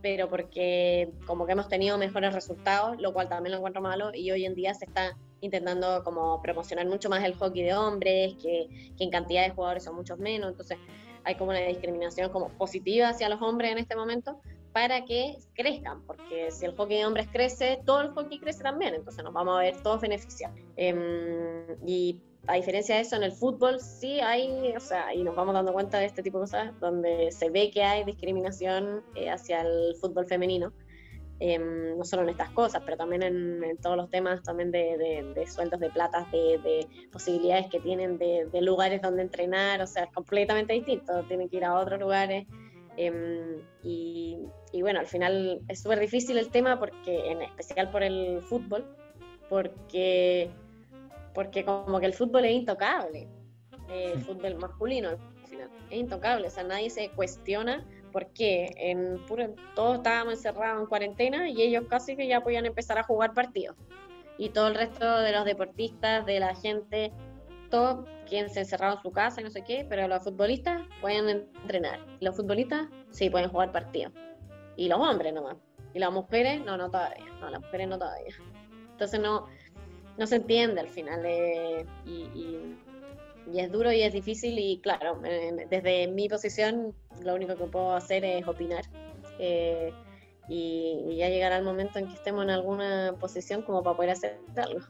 pero porque como que hemos tenido mejores resultados, lo cual también lo encuentro malo, y hoy en día se está intentando como promocionar mucho más el hockey de hombres, que, que en cantidad de jugadores son muchos menos, entonces hay como una discriminación como positiva hacia los hombres en este momento para que crezcan, porque si el hockey de hombres crece, todo el hockey crece también, entonces nos vamos a ver todos beneficiados. Eh, y a diferencia de eso, en el fútbol sí hay, o sea, y nos vamos dando cuenta de este tipo de cosas, donde se ve que hay discriminación eh, hacia el fútbol femenino, em, no solo en estas cosas, pero también en, todos los temas también de, de, sueldos de platas, de, posibilidades que tienen de, lugares donde entrenar, o sea, es completamente distinto, tienen que ir a otros lugares. Em, y, y bueno, al final es súper difícil el tema, porque en especial por el fútbol, porque porque como que el fútbol es intocable, el fútbol masculino al final, es intocable, o sea, nadie se cuestiona por qué en todos estábamos encerrados en cuarentena y ellos casi que ya podían empezar a jugar partidos. Y todo el resto de los deportistas, de la gente, todo quien se encerraba en su casa y no sé qué, pero los futbolistas pueden entrenar. Los futbolistas sí pueden jugar partidos. Y los hombres nomás. Y las mujeres, no, no todavía. No, las mujeres no todavía. Entonces no, no se entiende al final. Eh, y, es duro y es difícil y claro, desde mi posición lo único que puedo hacer es opinar. Eh, y, ya llegará el momento en que estemos en alguna posición como para poder hacer algo.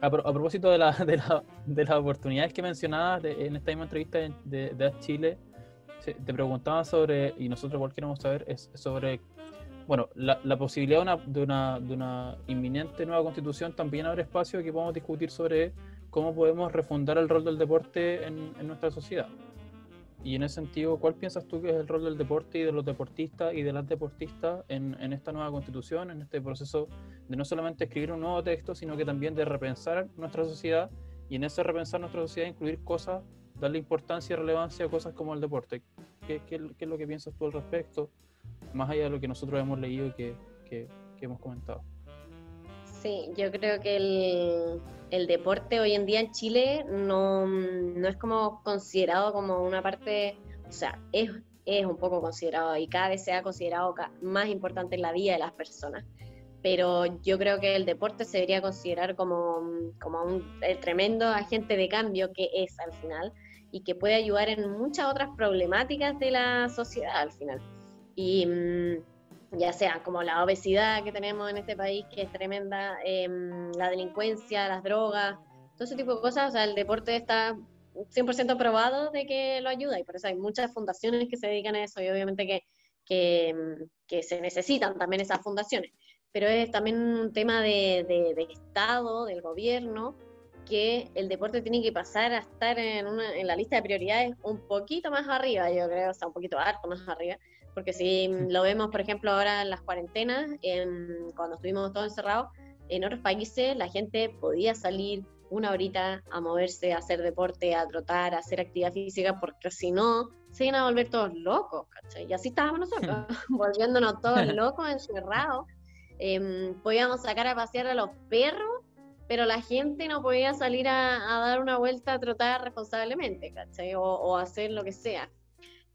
A, propósito de, la, de, la, de, las oportunidades que mencionabas en esta misma entrevista de, de Chile, te preguntaba sobre, y nosotros igual queremos saber, es sobre bueno, la, la posibilidad de una, de, una, inminente nueva constitución también abre espacio que podamos discutir sobre cómo podemos refundar el rol del deporte en, nuestra sociedad. Y en ese sentido, ¿cuál piensas tú que es el rol del deporte y de los deportistas y de las deportistas en, en, esta nueva constitución, en este proceso de no solamente escribir un nuevo texto, sino que también de repensar nuestra sociedad y en ese repensar nuestra sociedad incluir cosas darle importancia y relevancia a cosas como el deporte. ¿Qué, qué, es lo que piensas tú al respecto? Más allá de lo que nosotros hemos leído y que, que, hemos comentado. Sí, yo creo que el, el, deporte hoy en día en Chile no, no es como considerado como una parte, o sea, es, es un poco considerado y cada vez se ha considerado más importante en la vida de las personas pero yo creo que el deporte se debería considerar como, como un tremendo agente de cambio que es al final y que puede ayudar en muchas otras problemáticas de la sociedad al final. Y mm, ya sea como la obesidad que tenemos en este país, que es tremenda, em, la delincuencia, las drogas, todo ese tipo de cosas, o sea, el deporte está 100% probado de que lo ayuda y por eso hay muchas fundaciones que se dedican a eso y obviamente que, que, que se necesitan también esas fundaciones. Pero es también un tema de, de, Estado, del gobierno, que el deporte tiene que pasar a estar en, una, en, la lista de prioridades un poquito más arriba, yo creo, o sea, un poquito harto más arriba, porque si lo vemos, por ejemplo, ahora en las cuarentenas, en, cuando estuvimos todos encerrados, en otros países la gente podía salir una horita a moverse, a hacer deporte, a trotar, a hacer actividad física, porque si no, se iban a volver todos locos, ¿cachai? Y así estábamos nosotros, volviéndonos todos locos, encerrados, eh, podíamos sacar a pasear a los perros, pero la gente no podía salir a, dar una vuelta a trotar responsablemente, ¿cachai? O, hacer lo que sea.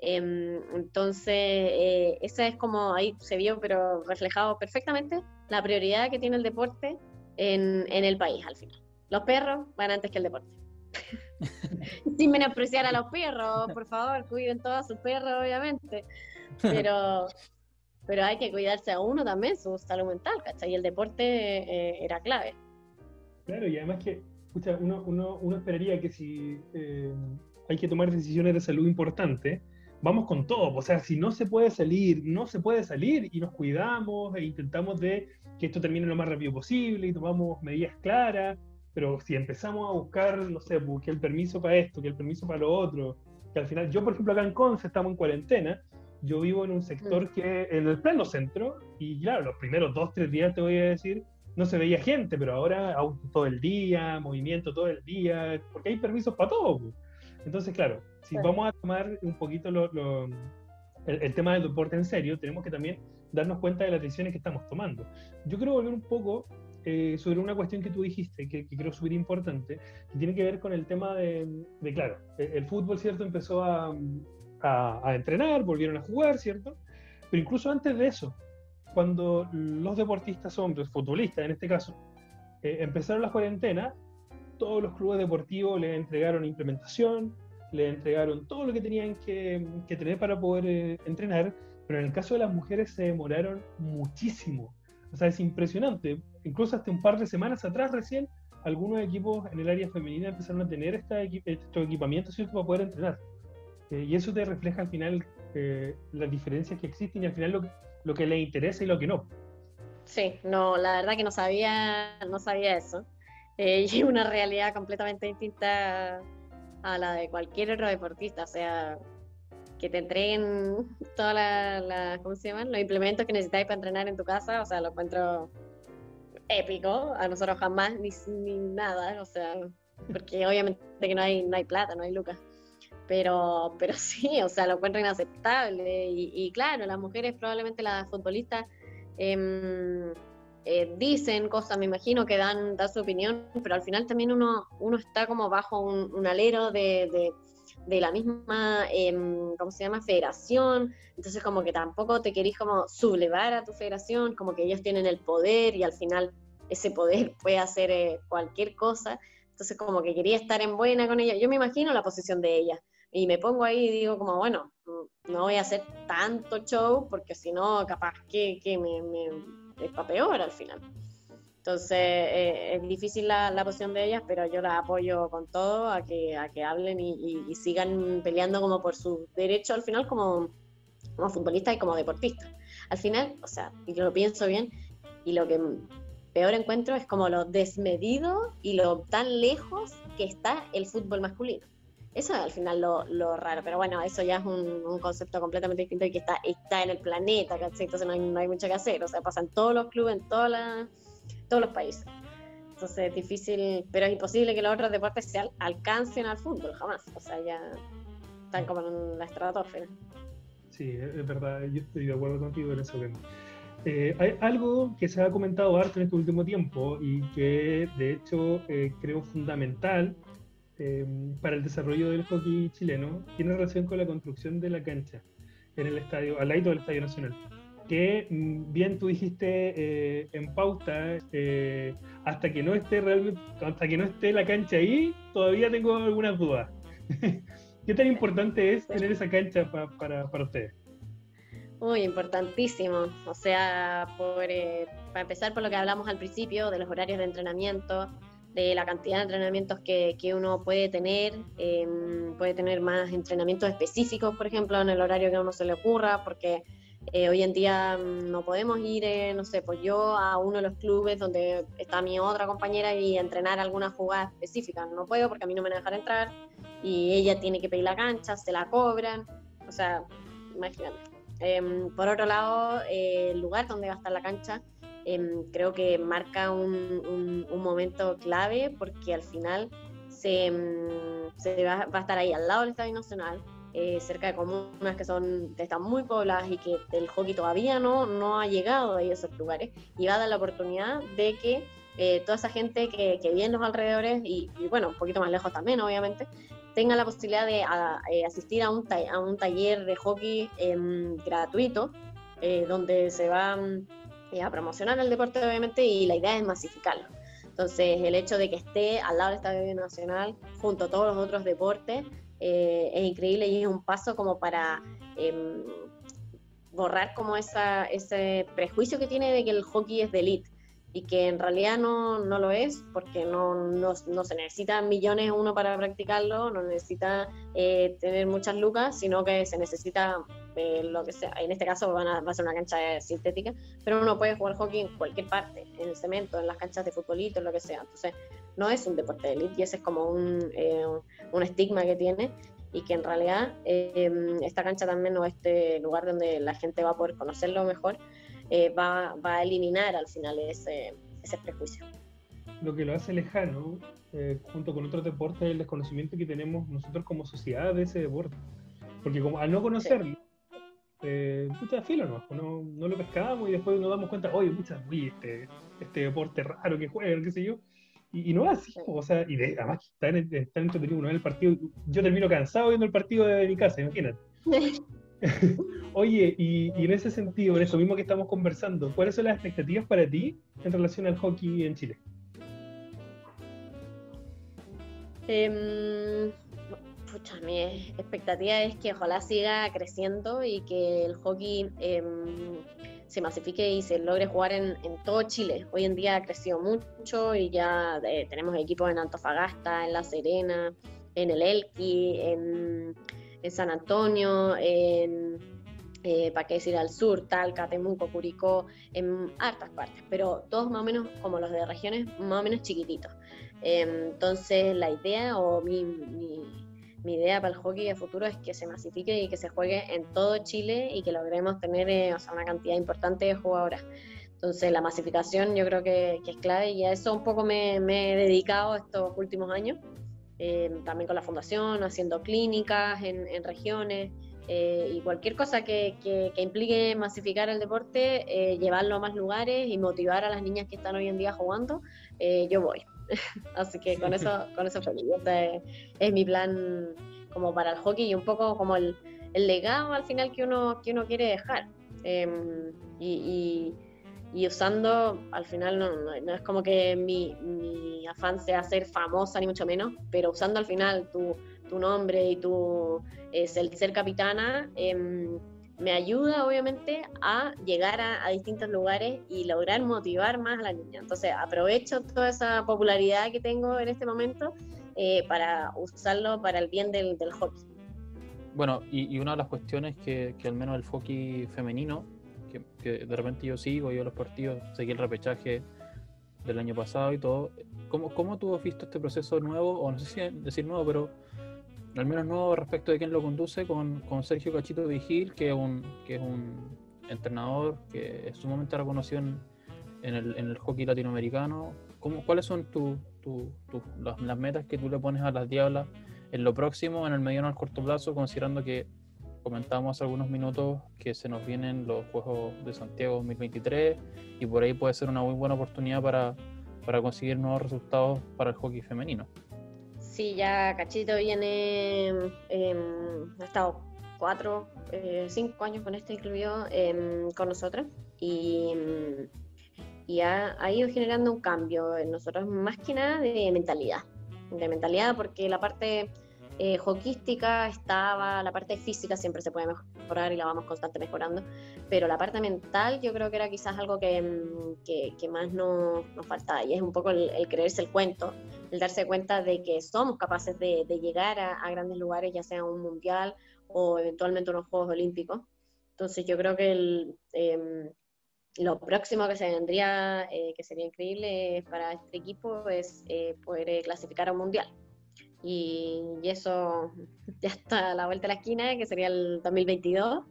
Em, entonces, eh, esa es como ahí se vio, pero reflejado perfectamente, la prioridad que tiene el deporte en, en el país al final. Los perros van antes que el deporte. Sin menospreciar a los perros, por favor, cuiden todos a sus perros, obviamente. Pero, pero hay que cuidarse a uno también, su salud mental, ¿cachai? Y el deporte eh, era clave. Claro, y además que, escucha, uno, uno, uno esperaría que si eh, hay que tomar decisiones de salud importantes, vamos con todo. O sea, si no se puede salir, no se puede salir y nos cuidamos e intentamos de que esto termine lo más rápido posible y tomamos medidas claras. Pero si empezamos a buscar, no sé, que el permiso para esto, que el permiso para lo otro, que al final, yo por ejemplo acá en Conce estamos en cuarentena yo vivo en un sector mm. que en el pleno centro, y claro, los primeros dos, tres días te voy a decir, no se veía gente, pero ahora auto todo el día, movimiento todo el día, porque hay permisos para todo. Entonces, claro, si vamos a tomar un poquito el, tema del deporte en serio, tenemos que también darnos cuenta de las decisiones que estamos tomando. Yo quiero volver un poco eh, sobre una cuestión que tú dijiste, que, creo súper importante, que tiene que ver con el tema de, de claro, el, el, fútbol, ¿cierto? Empezó a, a, entrenar, volvieron a jugar, ¿cierto? Pero incluso antes de eso, cuando los deportistas hombres, futbolistas en este caso, eh, empezaron la cuarentena, todos los clubes deportivos le entregaron implementación, le entregaron todo lo que tenían que, tener para poder eh, entrenar, pero en el caso de las mujeres se demoraron muchísimo. O sea, es impresionante. Incluso hasta un par de semanas atrás recién, algunos equipos en el área femenina empezaron a tener esta, estos equipamientos ¿cierto? para poder entrenar. Eh, y eso te refleja al final eh, las diferencias que existen y al final lo, lo que le interesa y lo que no. Sí, no, la verdad que no sabía, no sabía eso. Eh, y una realidad completamente distinta a la de cualquier otro deportista. O sea, que te entreguen todas las, la, ¿cómo se llaman? Los implementos que necesitáis para entrenar en tu casa. O sea, lo encuentro épico. A nosotros jamás ni, ni nada. O sea, porque obviamente que no hay, no hay plata, no hay lucas pero, pero sí, o sea, lo encuentro inaceptable. Y, claro, las mujeres, probablemente las futbolistas, em, eh, dicen cosas, me imagino, que dan, dan su opinión, pero al final también uno, uno está como bajo un, alero de, de, la misma, em, ¿cómo se llama?, federación. Entonces como que tampoco te querís como sublevar a tu federación, como que ellos tienen el poder y al final ese poder puede hacer eh, cualquier cosa. Entonces como que quería estar en buena con ella. Yo me imagino la posición de ella y me pongo ahí y digo como, bueno, no voy a hacer tanto show porque si no, capaz que, que me, es para peor al final. Entonces eh, es difícil la, la, posición de ellas, pero yo la apoyo con todo a que, a que hablen y, y, sigan peleando como por su derecho al final como, como futbolistas y como deportistas. Al final, o sea, y yo lo pienso bien, y lo que peor encuentro es como lo desmedido y lo tan lejos que está el fútbol masculino. Eso es al final lo, lo, raro, pero bueno, eso ya es un, un, concepto completamente distinto y que está, está en el planeta, ¿cachai? Entonces no hay, no hay mucho que hacer, o sea, pasan todos los clubes en toda la, todos los países. Entonces es difícil, pero es imposible que los otros deportes se alcancen al fútbol, jamás. O sea, ya están como en la estratosfera. Sí, es verdad, yo estoy de acuerdo contigo en eso. Eh, hay algo que se ha comentado harto en este último tiempo y que de hecho eh, creo fundamental eh, para el desarrollo del hockey chileno tiene relación con la construcción de la cancha en el estadio, al lado del Estadio Nacional. Que mm, bien tú dijiste en pauta, hasta que no esté realmente, hasta que no esté la cancha ahí, todavía tengo algunas dudas. ¿Qué tan importante es tener esa cancha para, para ustedes? Muy importantísimo. O sea, por, eh, para empezar por lo que hablamos al principio, de los horarios de entrenamiento, de la cantidad de entrenamientos que, que uno puede tener, em, puede tener más entrenamientos específicos, por ejemplo, en el horario que a uno se le ocurra, porque eh, hoy en día no podemos ir, eh, no sé, pues yo a uno de los clubes donde está mi otra compañera y entrenar alguna jugada específica. No puedo porque a mí no me van a dejar entrar y ella tiene que pedir la cancha, se la cobran. O sea, imagínate. Em, por otro lado, eh, el lugar donde va a estar la cancha em, creo que marca un, momento clave porque al final se, em, va, a estar ahí al lado del Estadio Nacional, eh, cerca de comunas que son están muy pobladas y que el hockey todavía no, no ha llegado a esos lugares. Y va a dar la oportunidad de que eh, toda esa gente que, que vive en los alrededores y, y, bueno, un poquito más lejos también, obviamente, tenga la posibilidad de eh, asistir a un, a un taller de hockey em, gratuito, eh, donde se va eh, a promocionar el deporte, obviamente, y la idea es masificarlo. Entonces, el hecho de que esté al lado del Estadio Nacional, junto a todos los otros deportes, es increíble y es un paso como para em, borrar como esa, ese prejuicio que tiene de que el hockey es de élite y que en realidad no, no lo es porque no, no, no, se necesitan millones uno para practicarlo, no necesita eh, tener muchas lucas, sino que se necesita eh, lo que sea. En este caso van a, va a ser una cancha sintética, pero uno puede jugar hockey en cualquier parte, en el cemento, en las canchas de futbolito, lo que sea. Entonces no es un deporte de élite y ese es como un, eh, un estigma que tiene y que en realidad esta cancha también o este lugar donde la gente va a poder conocerlo mejor eh, va, va, a eliminar al final ese, ese prejuicio. Lo que lo hace lejano, eh, junto con otros deportes, es el desconocimiento que tenemos nosotros como sociedad de ese deporte. Porque como al no conocerlo, eh, filo ¿no? no, no lo pescamos y después nos damos cuenta, oye, muchas, este, este deporte raro que juegan, qué sé yo. Y, no es así, o sea, y de, además está, en, está entretenido uno el partido. Yo termino cansado viendo el partido de mi casa, imagínate. Oye, y, en ese sentido, en eso mismo que estamos conversando, ¿cuáles son las expectativas para ti en relación al hockey en Chile? Eh, mi expectativa es que ojalá siga creciendo y que el hockey em, se masifique y se logre jugar en, todo Chile. Hoy en día ha crecido mucho y ya eh, tenemos equipos en Antofagasta, en La Serena, en el Elqui, en en San Antonio, en, eh, para qué decir, al sur, Talca, Temuco, Curicó, en hartas partes, pero todos más o menos como los de regiones más o menos chiquititos. Em, entonces la idea o mi, mi, idea para el hockey de futuro es que se masifique y que se juegue en todo Chile y que logremos tener eh, una cantidad importante de jugadoras. Entonces la masificación yo creo que, es clave y a eso un poco me, me he dedicado estos últimos años. Em, también con la fundación, haciendo clínicas en, regiones eh, y cualquier cosa que, que, implique masificar el deporte, eh, llevarlo a más lugares y motivar a las niñas que están hoy en día jugando, eh, yo voy. Así que con eso, con eso feliz. Este es mi plan como para el hockey y un poco como el, el legado al final que uno, que uno quiere dejar. Em, y y usando, al final no, no, es como que mi, mi, afán sea ser famosa ni mucho menos, pero usando al final tu, tu nombre y tu es el ser capitana, em, me ayuda obviamente a llegar a, distintos lugares y lograr motivar más a la niña. Entonces aprovecho toda esa popularidad que tengo en este momento eh, para usarlo para el bien del, del hockey. Bueno, y, y, una de las cuestiones que, que al menos el hockey femenino que, de repente yo sigo, yo los partidos, seguí el repechaje del año pasado y todo. ¿Cómo, ¿Cómo tú has visto este proceso nuevo, o no sé si decir nuevo, pero al menos nuevo respecto de quién lo conduce, con, con Sergio Cachito Vigil, que es un, que es un entrenador que es sumamente reconocido en, en el, en el hockey latinoamericano. ¿Cómo, ¿Cuáles son tu, tu- tu- las, las metas que tú le pones a las Diablas en lo próximo, en el mediano al corto plazo, considerando que comentábamos hace algunos minutos que se nos vienen los Juegos de Santiago 2023 y por ahí puede ser una muy buena oportunidad para, para conseguir nuevos resultados para el hockey femenino? Sí, ya Cachito viene, em, ha estado cuatro, eh, cinco años con este incluido em, con nosotros y, y ha ido generando un cambio en nosotros, más que nada de mentalidad, de mentalidad porque la parte eh, estaba, la parte física siempre se puede mejorar y la vamos constante mejorando, pero la parte mental yo creo que era quizás algo que, mm, que, más nos, nos faltaba y es un poco el, creerse el cuento el darse cuenta de que somos capaces de, llegar a, grandes lugares, ya sea un mundial o eventualmente unos Juegos Olímpicos. Entonces yo creo que eh, lo próximo que se vendría, eh, que sería increíble para este equipo, es eh, poder clasificar a un mundial. Y, eso ya está a la vuelta de la esquina, que sería el 2022.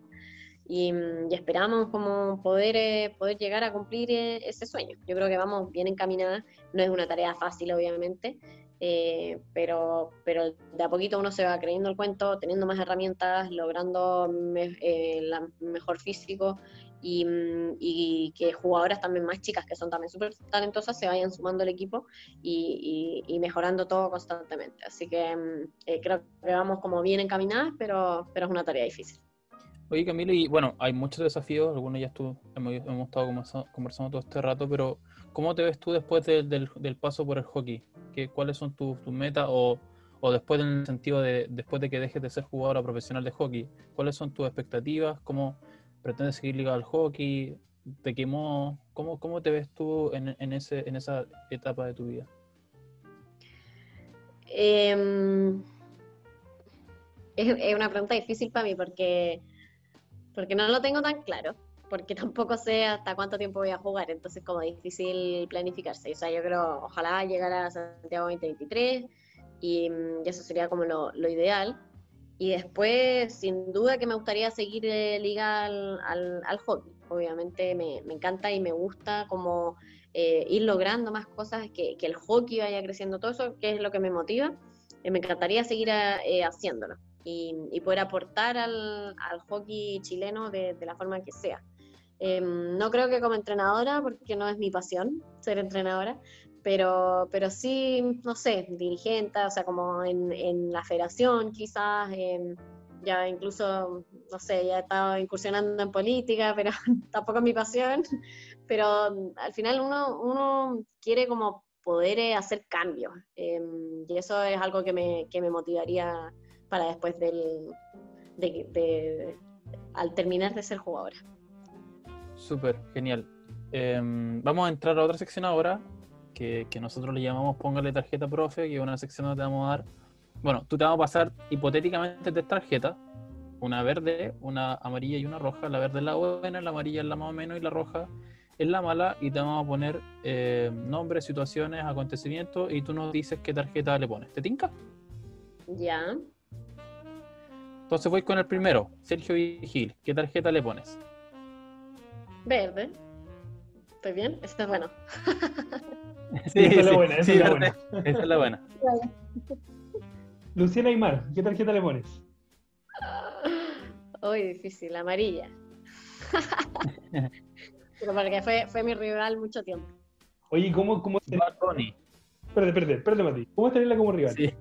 Y, y esperamos como poder, eh, poder llegar a cumplir eh, ese sueño. Yo creo que vamos bien encaminadas, no es una tarea fácil obviamente, eh, pero, pero de a poquito uno se va creyendo el cuento, teniendo más herramientas, logrando me, mejor físico y, y, que jugadoras también más chicas, que son también súper talentosas, se vayan sumando al equipo y, y, mejorando todo constantemente. Así que creo que vamos como bien encaminadas, pero, pero es una tarea difícil. Oye, Camilo, y bueno, hay muchos desafíos, algunos ya estuvo, hemos, hemos, estado conversando todo este rato, pero ¿cómo te ves tú después de, del, del, paso por el hockey? ¿Qué, ¿Cuáles son tus tu metas o, o, después en el sentido de después de que dejes de ser jugadora profesional de hockey? ¿Cuáles son tus expectativas? ¿Cómo pretendes seguir ligado al hockey? ¿Te quemó? ¿Cómo, cómo te ves tú en, en, ese, en esa etapa de tu vida? Eh, es, es una pregunta difícil para mí porque porque no lo tengo tan claro, porque tampoco sé hasta cuánto tiempo voy a jugar, entonces como difícil planificarse. O sea, yo creo, ojalá llegar a Santiago 2023 y, y eso sería como lo, lo, ideal. Y después, sin duda que me gustaría seguir eh, liga al, hockey. Obviamente me, encanta y me gusta como eh, ir logrando más cosas, que, que, el hockey vaya creciendo, todo eso, que es lo que me motiva. Eh, me encantaría seguir a, haciéndolo y, y poder aportar al, al, hockey chileno de, de, la forma que sea. Eh, no creo que como entrenadora, porque no es mi pasión ser entrenadora, pero, pero sí, no sé, dirigente, o sea, como en, en la federación quizás, eh, ya incluso, no sé, ya he estado incursionando en política, pero tampoco es mi pasión, pero al final uno, uno quiere como poder hacer cambios, eh, y eso es algo que me, que me motivaría para después del, de, de, al terminar de ser jugadora. Súper, genial. Eh, vamos a entrar a otra sección ahora, que, que, nosotros le llamamos Póngale tarjeta profe, que es una sección donde te vamos a dar, bueno, tú te vamos a pasar hipotéticamente tres tarjetas, una verde, una amarilla y una roja. La verde es la buena, la amarilla es la más o menos y la roja es la mala. Y te vamos a poner eh, nombres, situaciones, acontecimientos y tú nos dices qué tarjeta le pones. ¿Te tinca? Ya. Entonces voy con el primero, Sergio Vigil. ¿Qué tarjeta le pones? Verde. ¿Estoy bien? Esta es bueno. sí, esa es la buena, esa es la buena. Esa es la buena. Luciana Aymar, ¿qué tarjeta le pones? Uy, difícil, amarilla. Pero porque fue, fue mi rival mucho tiempo. Oye, ¿cómo, cómo es Bad Bunny. Espérate, espérate, espérate, Mati. ¿Cómo es tenerla como rival? Sí.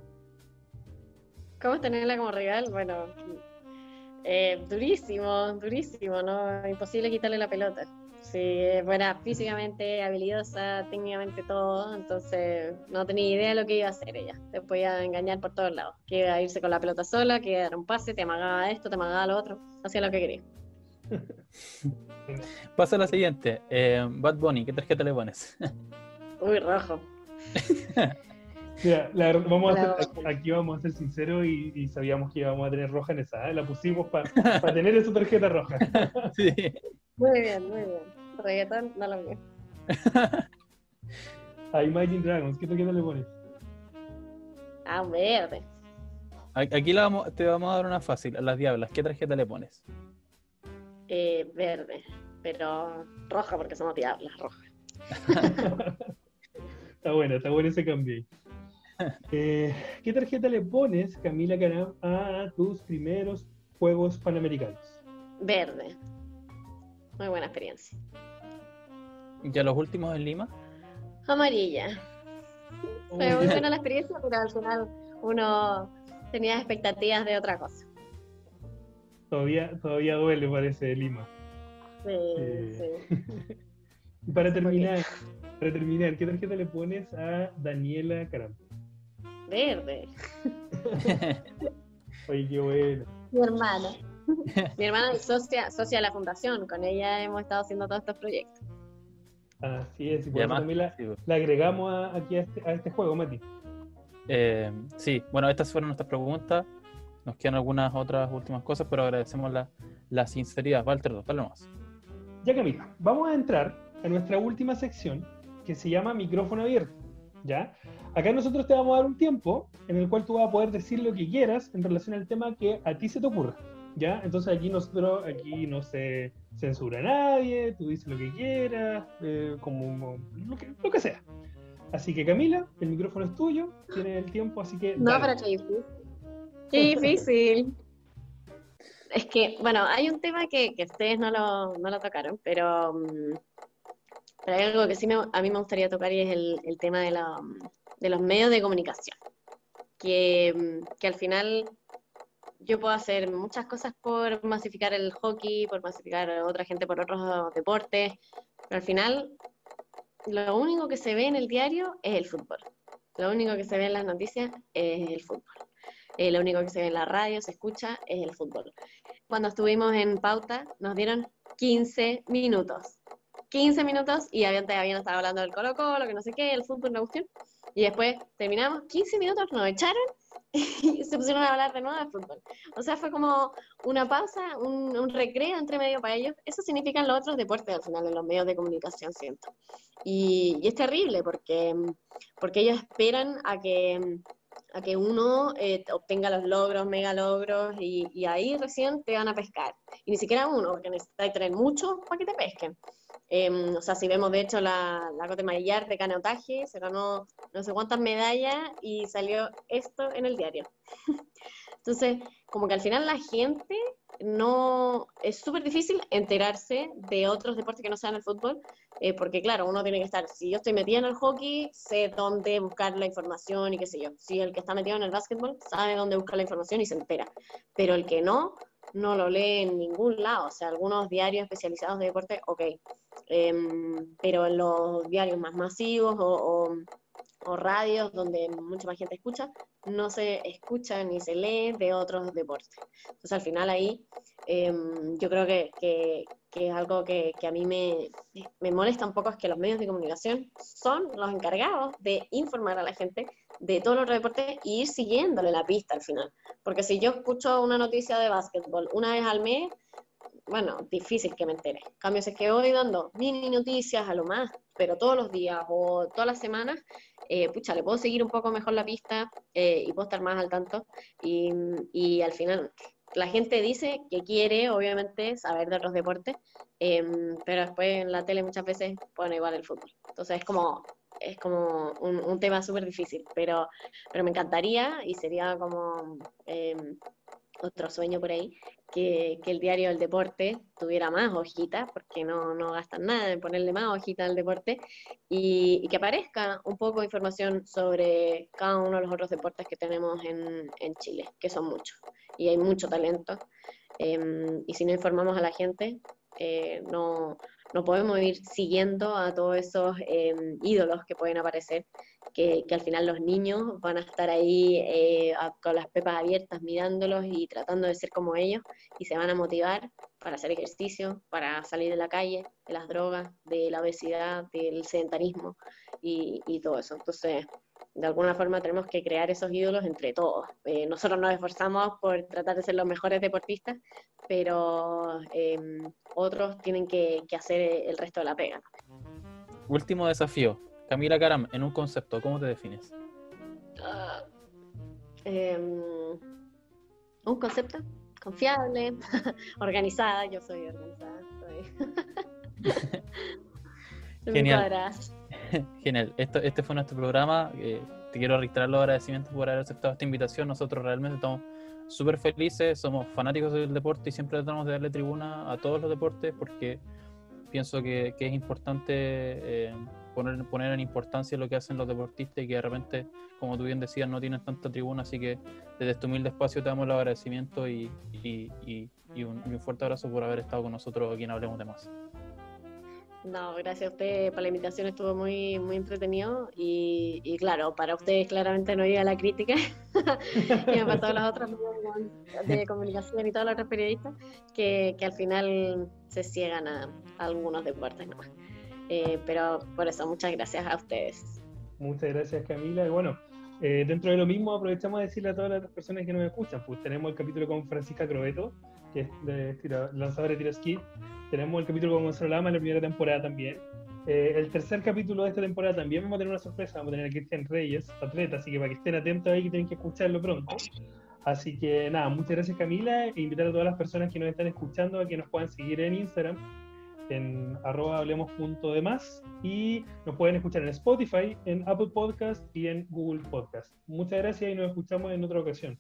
¿Cómo es tenerla como rival? Bueno, eh, durísimo, durísimo, ¿no? Imposible quitarle la pelota. Sí, es buena físicamente, habilidosa, técnicamente todo, entonces no tenía idea de lo que iba a hacer ella. Te podía engañar por todos lados. Que iba a irse con la pelota sola, que iba a dar un pase, te amagaba esto, te amagaba lo otro, hacía lo que quería. Pasa a la siguiente. Eh, Bad Bunny, ¿qué tarjeta le pones? Uy, rojo. Mira, la verdad, vamos a ser, aquí vamos a ser sinceros y, y, sabíamos que íbamos a tener roja en esa. ¿eh? La pusimos para pa tener esa tarjeta roja. sí. Muy bien, muy bien. Reggaetón, no lo mío. A Imagine Dragons, ¿qué tarjeta le pones? Ah, verde. Aquí la vamos, te vamos a dar una fácil. A las diablas, ¿qué tarjeta le pones? Eh, verde, pero roja porque somos diablas, roja. está bueno, está bueno ese cambio. Eh, ¿Qué tarjeta le pones, Camila Caram, a tus primeros Juegos Panamericanos? Verde. Muy buena experiencia. ¿Y a los últimos en Lima? Amarilla. Fue muy buena la experiencia, pero al final uno tenía expectativas de otra cosa. Todavía, todavía duele, parece, Lima. Sí, Eh, sí. Y para terminar, para terminar, ¿qué tarjeta le pones a Daniela Caram? Verde. Oye, qué bueno. Mi hermana. Mi hermana es socia, socia de la fundación. Con ella hemos estado haciendo todos estos proyectos. Así es, y Y por eso también la, agregamos a- aquí a este, a este juego, Mati. eh, sí, bueno, estas fueron nuestras preguntas. Nos quedan algunas otras últimas cosas, pero agradecemos la, la sinceridad. Walter, dale nomás. Ya Camila, vamos a entrar a nuestra última sección que se llama micrófono abierto. ¿Ya? Acá nosotros te vamos a dar un tiempo en el cual tú vas a poder decir lo que quieras en relación al tema que a ti se te ocurra. ¿Ya? Entonces aquí nosotros, aquí no se censura a nadie, tú dices lo que quieras, eh, como lo que, lo que sea. Así que Camila, el micrófono es tuyo, tienes el tiempo, así que... No, pero qué difícil. Qué difícil. Es que, bueno, hay un tema que, que ustedes no lo, no lo tocaron, pero, mm, pero hay algo que sí me- a mí me gustaría tocar y es el, el tema de, la, de los medios de comunicación. Que, mm, que al final yo puedo hacer muchas cosas por masificar el hockey, por masificar a otra gente por otros deportes, pero al final lo único que se ve en el diario es el fútbol. Lo único que se ve en las noticias es el fútbol. Eh, lo único que se ve en la radio, se escucha, es el fútbol. Cuando estuvimos en pauta, nos dieron 15 minutos. 15 minutos y habían, habían estado hablando del Colo Colo, que no sé qué, el fútbol, la cuestión. Y después terminamos, 15 minutos, nos echaron y se pusieron a hablar de nuevo de fútbol. O sea, fue como una pausa, un, recreo entre medio para ellos. Eso significan los otros deportes al final en los medios de comunicación, siento. Y, es terrible porque, porque ellos esperan a que, a que uno eh, obtenga los logros, mega logros, y, y ahí recién te van a pescar. Y ni siquiera uno, porque necesitas tener mucho para que te pesquen. Em, o sea, si vemos de hecho la, la Cote Maillar de canotaje, se ganó no sé cuántas medallas y salió esto en el diario. Entonces, como que al final la gente no es súper difícil enterarse de otros deportes que no sean el fútbol, eh, porque claro, uno tiene que estar, si yo estoy metida en el hockey, sé dónde buscar la información y qué sé yo. Si el que está metido en el básquetbol sabe dónde buscar la información y se entera, pero el que no, no lo lee en ningún lado. O sea, algunos diarios especializados de deporte, ok, Em, pero en los diarios más masivos o, o- radios donde mucha más gente escucha, no se escucha ni se lee de otros deportes. Entonces al final ahí em, yo creo que- que es algo que, que a mí me, me molesta un poco, es que los medios de comunicación son los encargados de informar a la gente de todos los deportes y ir siguiéndole la pista al final. Porque si yo escucho una noticia de básquetbol una vez al mes, bueno, difícil que me entere. En cambio, si es que voy dando mini noticias a lo más, pero todos los días o todas las semanas, eh, pucha, le puedo seguir un poco mejor la pista eh, y puedo estar más al tanto. Y, y al final, la gente dice que quiere, obviamente, saber de otros deportes, em, pero después en la tele muchas veces pone igual el fútbol. Entonces es como, es como un, tema súper difícil, pero, pero me encantaría y sería como em, otro sueño por ahí, que, que el diario del deporte tuviera más hojitas, porque no, no gastan nada en ponerle más hojitas al deporte, y, y que aparezca un poco de información sobre cada uno de los otros deportes que tenemos en, en Chile, que son muchos, y hay mucho talento. em, y si no informamos a la gente, eh, no, no podemos ir siguiendo a todos esos em, ídolos que pueden aparecer, que, al final los niños van a estar ahí eh, con las pepas abiertas mirándolos y tratando de ser como ellos y se van a motivar para hacer ejercicio, para salir de la calle, de las drogas, de la obesidad, del sedentarismo y, y todo eso. Entonces, de alguna forma tenemos que crear esos ídolos entre todos. Eh, nosotros nos esforzamos por tratar de ser los mejores deportistas, pero em, otros tienen que, que hacer el resto de la pega. Último desafío. Camila Caram, en un concepto, ¿cómo te defines? Ah, em, un concepto confiable, organizada, yo soy organizada. soy- Genial. Genial. Esto, este fue nuestro programa. Eh, te quiero reiterar los agradecimientos por haber aceptado esta invitación. Nosotros realmente estamos súper felices, somos fanáticos del deporte y siempre tratamos de darle tribuna a todos los deportes porque pienso que, es importante eh, poner, poner en importancia lo que hacen los deportistas y que de repente, como tú bien decías, no tienen tanta tribuna. Así que desde este humilde espacio te damos los agradecimientos y, un, un fuerte abrazo por haber estado con nosotros aquí en Hablemos de Más. No, gracias a usted por la invitación, estuvo muy, muy entretenido y, claro, para ustedes claramente no llega la crítica y para todos los otros de comunicación y todos los otros periodistas que, al final se ciegan a, algunos deportes nomás. Eh, pero por eso, muchas gracias a ustedes. Muchas gracias Camila y bueno, eh, dentro de lo mismo aprovechamos de decirle a todas las personas que nos escuchan, pues tenemos el capítulo con Francisca Crobeto, que es de lanzadora de tiro esquí tenemos el capítulo con Gonzalo Lama en la primera temporada también. Eh, el tercer capítulo de esta temporada también vamos a tener una sorpresa. Vamos a tener a Cristian Reyes, atleta, así que para que estén atentos ahí que tienen que escucharlo pronto. Así que nada, muchas gracias Camila e invitar a todas las personas que nos están escuchando a que nos puedan seguir en Instagram en arroba hablemos.demás y nos pueden escuchar en Spotify, en Apple Podcast y en Google Podcast. Muchas gracias y nos escuchamos en otra ocasión.